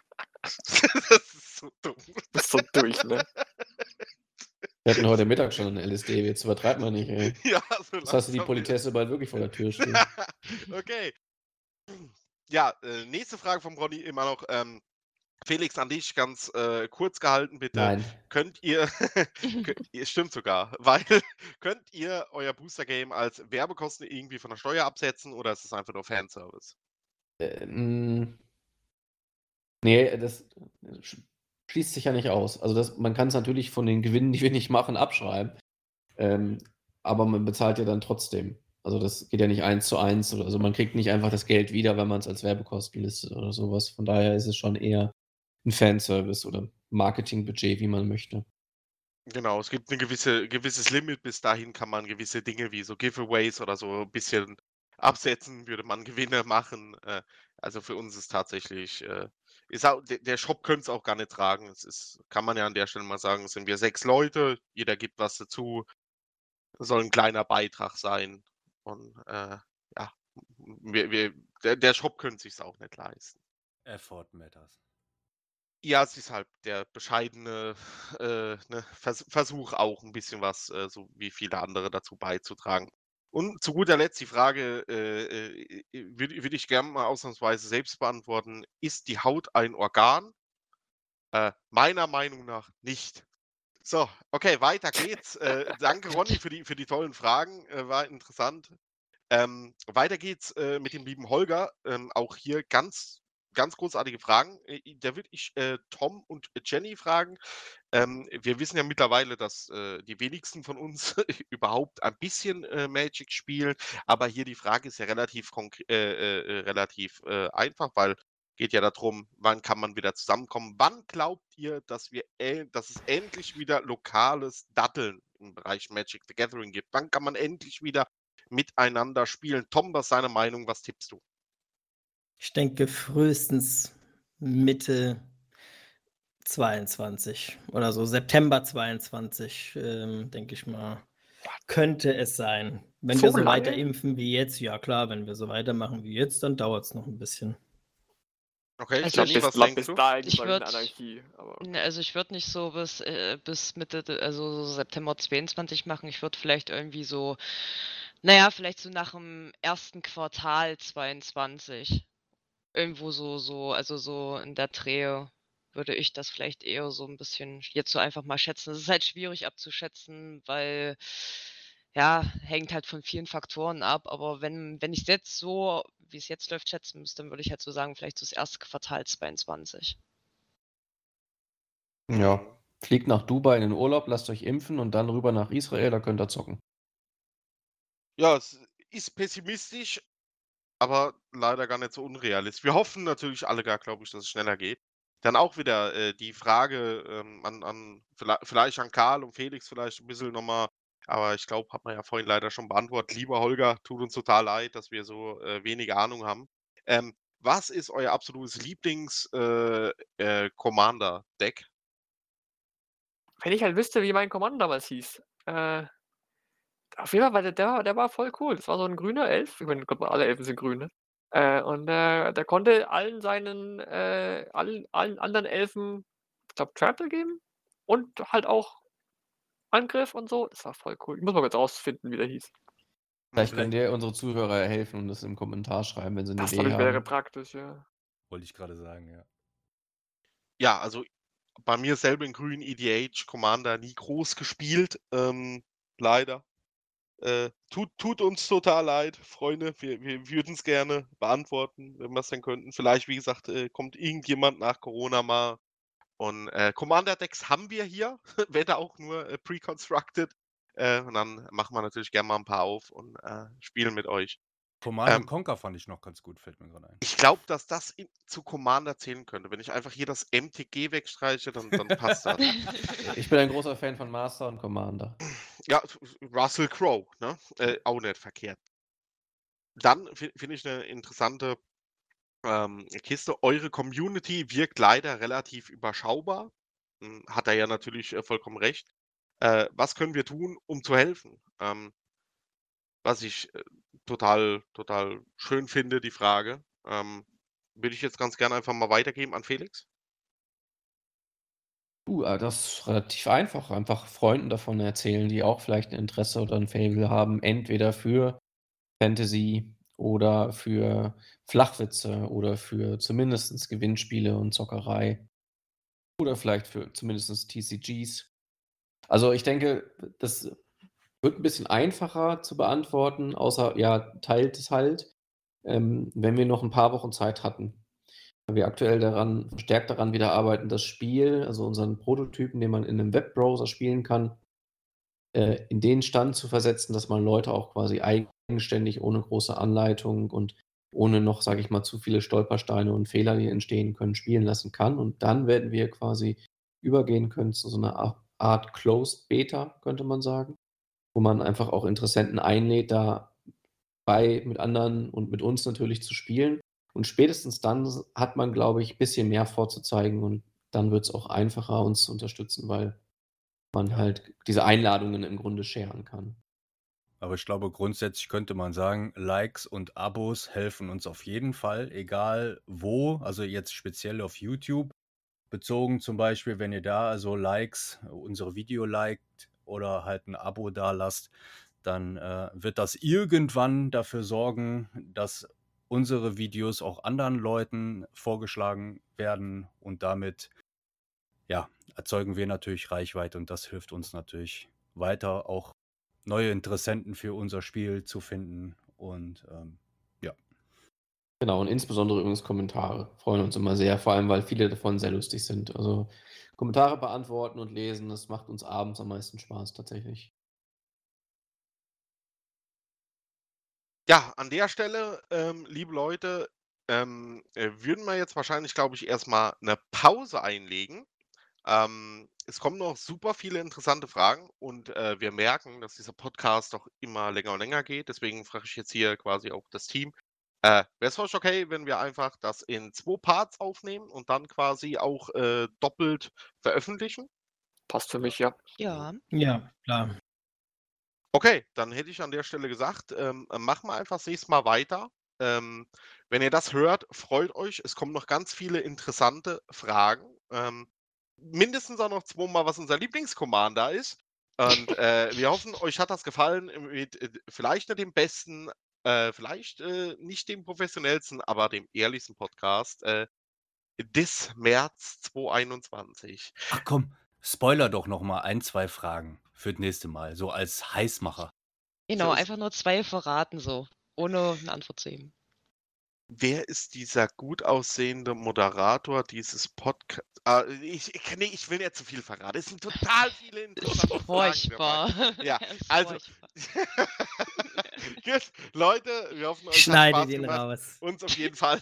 das so dumm. Bist so durch, ne? Wir hatten heute Mittag schon ein LSD, jetzt übertreibt man nicht, ey. Ja, so Das hast du die Politesse bald wirklich vor der Tür stehen. okay. Ja, äh, nächste Frage vom Ronny immer noch. Ähm, Felix, an dich ganz äh, kurz gehalten, bitte. Nein. Könnt ihr, stimmt sogar, weil könnt ihr euer Booster-Game als Werbekosten irgendwie von der Steuer absetzen oder ist es einfach nur Fanservice? Äh, mh, nee, das sch- schließt sich ja nicht aus. Also das, man kann es natürlich von den Gewinnen, die wir nicht machen, abschreiben. Ähm, aber man bezahlt ja dann trotzdem. Also das geht ja nicht eins zu eins. Oder, also man kriegt nicht einfach das Geld wieder, wenn man es als Werbekosten listet oder sowas. Von daher ist es schon eher ein Fanservice oder Marketingbudget, wie man möchte. Genau, es gibt ein gewisse, gewisses Limit. Bis dahin kann man gewisse Dinge wie so Giveaways oder so ein bisschen absetzen, würde man Gewinne machen. Äh, also für uns ist tatsächlich, ist auch, der, Shop könnte es auch gar nicht tragen. Es ist, kann man ja an der Stelle mal sagen, es sind wir sechs Leute, jeder gibt was dazu. Soll ein kleiner Beitrag sein. Und äh, ja, wir, wir, der, der Shop könnte sich auch nicht leisten. Effort matters. Ja, es ist halt der bescheidene äh, ne, Vers Versuch, auch ein bisschen was, äh, so wie viele andere dazu beizutragen. Und zu guter Letzt die Frage, äh, äh, würde würd ich gerne mal ausnahmsweise selbst beantworten. Ist die Haut ein Organ? Äh, meiner Meinung nach nicht. So, okay, weiter geht's. Äh, danke, Ronny, für die, für die tollen Fragen. Äh, war interessant. Ähm, weiter geht's äh, mit dem lieben Holger. Ähm, auch hier ganz, ganz großartige Fragen. Äh, da würde ich äh, Tom und Jenny fragen. Ähm, wir wissen ja mittlerweile, dass äh, die wenigsten von uns überhaupt ein bisschen äh, Magic spielen. Aber hier die Frage ist ja relativ, äh, äh, relativ einfach, weil geht ja darum, wann kann man wieder zusammenkommen. Wann glaubt ihr, dass wir, dass es endlich wieder lokales Datteln im Bereich Magic the Gathering gibt? Wann kann man endlich wieder miteinander spielen? Tom, was ist deine Meinung? Was tippst du? Ich denke frühestens Mitte 22 oder so, September 22, ähm, denke ich mal, könnte es sein. Wenn wir So so weiter lange? impfen wie jetzt, ja klar, wenn wir so weitermachen wie jetzt, dann dauert es noch ein bisschen. Okay, Ich glaube, bis, was glaub, bis dahin Ich würd- Anarchie. Aber Ne, Also ich würde nicht so bis, äh, bis Mitte, also so September 22 machen. Ich würde vielleicht irgendwie so, naja, vielleicht so nach dem ersten Quartal 22. Irgendwo so, so, also so in der Drehe würde ich das vielleicht eher so ein bisschen jetzt so einfach mal schätzen. Es ist halt schwierig abzuschätzen, weil ja, hängt halt von vielen Faktoren ab. Aber wenn, wenn ich es jetzt so, wie es jetzt läuft, schätzen müsste, dann würde ich halt so sagen, vielleicht so das erste Quartal 22. Ja. Fliegt nach Dubai in den Urlaub, lasst euch impfen und dann rüber nach Israel, da könnt ihr zocken. Ja, es ist pessimistisch, aber leider gar nicht so unrealistisch. Wir hoffen natürlich alle gar, glaube ich, dass es schneller geht. Dann auch wieder äh, die Frage ähm, an, an vielleicht, an Karl und Felix vielleicht ein bisschen nochmal, aber ich glaube, hat man ja vorhin leider schon beantwortet. Lieber Holger, tut uns total leid, dass wir so äh, wenig Ahnung haben. Ähm, was ist euer absolutes Lieblings-Commander-Deck? wenn ich halt wüsste, wie mein Kommando damals hieß. Äh, auf jeden Fall, war der, der, war- der war voll cool. Das war so ein grüner Elf. Ich meine, Gott, alle Elfen sind grün, ne? Äh, und äh, der konnte allen seinen, äh, allen, allen anderen Elfen, ich glaube, Trample geben. Und halt auch Angriff und so. Das war voll cool. Ich muss mal kurz rausfinden, wie der hieß. Vielleicht können dir unsere Zuhörer helfen und das im Kommentar schreiben, wenn sie eine Das Idee glaub ich, wäre haben. praktisch, ja. Wollte ich gerade sagen, ja. Ja, also bei mir selber in Grün EDH Commander nie groß gespielt, ähm, leider. Äh, tut, tut uns total leid, Freunde. Wir, wir würden es gerne beantworten, wenn wir es denn könnten. Vielleicht, wie gesagt, äh, kommt irgendjemand nach Corona mal. Und äh, Commander-Decks haben wir hier, wenn auch nur äh, pre-constructed. Äh, und dann machen wir natürlich gerne mal ein paar auf und äh, spielen mit euch. Command Ähm, Conquer fand ich noch ganz gut, fällt mir gerade ein. Ich glaube, dass das in, zu Commander zählen könnte. Wenn ich einfach hier das MTG wegstreiche, dann, dann passt das. Ich bin ein großer Fan von Master und Commander. Ja, Russell Crowe, ne? Äh, auch nicht verkehrt. dann fi finde ich eine interessante ähm, Kiste. Eure Community wirkt leider relativ überschaubar. Hm, hat er ja natürlich äh, vollkommen recht. Äh, was können wir tun, um zu helfen? Ähm, was ich äh, total, total schön finde, die Frage. Ähm, würde ich jetzt ganz gerne einfach mal weitergeben an Felix. Uh, das ist relativ einfach. Einfach Freunden davon erzählen, die auch vielleicht ein Interesse oder ein Faible haben, entweder für Fantasy oder für Flachwitze oder für zumindest Gewinnspiele und Zockerei oder vielleicht für zumindest TCGs. Also ich denke, das wird ein bisschen einfacher zu beantworten, außer ja, teilt es halt, ähm, wenn wir noch ein paar Wochen Zeit hatten. Weil wir aktuell daran verstärkt daran wieder arbeiten, das Spiel, also unseren Prototypen, den man in einem Webbrowser spielen kann, äh, in den Stand zu versetzen, dass man Leute auch quasi eigenständig ohne große Anleitung und ohne noch, sage ich mal, zu viele Stolpersteine und Fehler, die entstehen können, spielen lassen kann. Und dann werden wir quasi übergehen können zu so einer Art Closed Beta, könnte man sagen, wo man einfach auch Interessenten einlädt, dabei mit anderen und mit uns natürlich zu spielen. Und spätestens dann hat man, glaube ich, ein bisschen mehr vorzuzeigen und dann wird es auch einfacher, uns zu unterstützen, weil man halt diese Einladungen im Grunde scheren kann. Aber ich glaube, grundsätzlich könnte man sagen, Likes und Abos helfen uns auf jeden Fall, egal wo, also jetzt speziell auf YouTube, bezogen zum Beispiel, wenn ihr da also Likes, unsere Video liked oder halt ein Abo da lasst, dann äh, wird das irgendwann dafür sorgen, dass unsere Videos auch anderen Leuten vorgeschlagen werden und damit ja, erzeugen wir natürlich Reichweite und das hilft uns natürlich weiter auch neue Interessenten für unser Spiel zu finden und ähm, ja. Genau, und insbesondere übrigens Kommentare freuen uns immer sehr, vor allem weil viele davon sehr lustig sind. Also Kommentare beantworten und lesen, das macht uns abends am meisten Spaß tatsächlich. Ja, an der Stelle, ähm, liebe Leute, ähm, äh, würden wir jetzt wahrscheinlich, glaube ich, erstmal eine Pause einlegen. Ähm, es kommen noch super viele interessante Fragen und äh, wir merken, dass dieser Podcast doch immer länger und länger geht. Deswegen frage ich jetzt hier quasi auch das Team. Äh, Wäre es euch okay, wenn wir einfach das in zwei Parts aufnehmen und dann quasi auch äh, doppelt veröffentlichen? Passt für mich, ja. Ja. Ja, klar. Okay, dann hätte ich an der Stelle gesagt, ähm, machen wir einfach das nächste Mal weiter. Ähm, wenn ihr das hört, freut euch. Es kommen noch ganz viele interessante Fragen. Ähm, mindestens auch noch zweimal, was unser Lieblingscommander ist. Und äh, wir hoffen, euch hat das gefallen. Mit äh, vielleicht nicht dem besten, äh, vielleicht äh, nicht dem professionellsten, aber dem ehrlichsten Podcast äh, des März 2021. Ach komm, Spoiler doch noch mal ein, zwei Fragen für das nächste Mal, so als Heißmacher. Genau, So einfach nur zwei verraten so, ohne eine Antwort zu geben. Wer ist dieser gut aussehende Moderator dieses Podcasts? Ah, ich, ich, nee, ich will nicht zu viel verraten. Es sind total viele interessante Fragen. Furchtbar. Ja, Er ist also- furchtbar. Gut, Leute, wir hoffen, euch hat Schneide Spaß den gemacht. raus. Uns auf jeden Fall.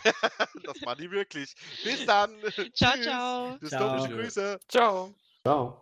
das war die wirklich. Bis dann. Ciao, Tschüss. ciao. Dystopische Ciao. Grüße. Ciao. Ciao.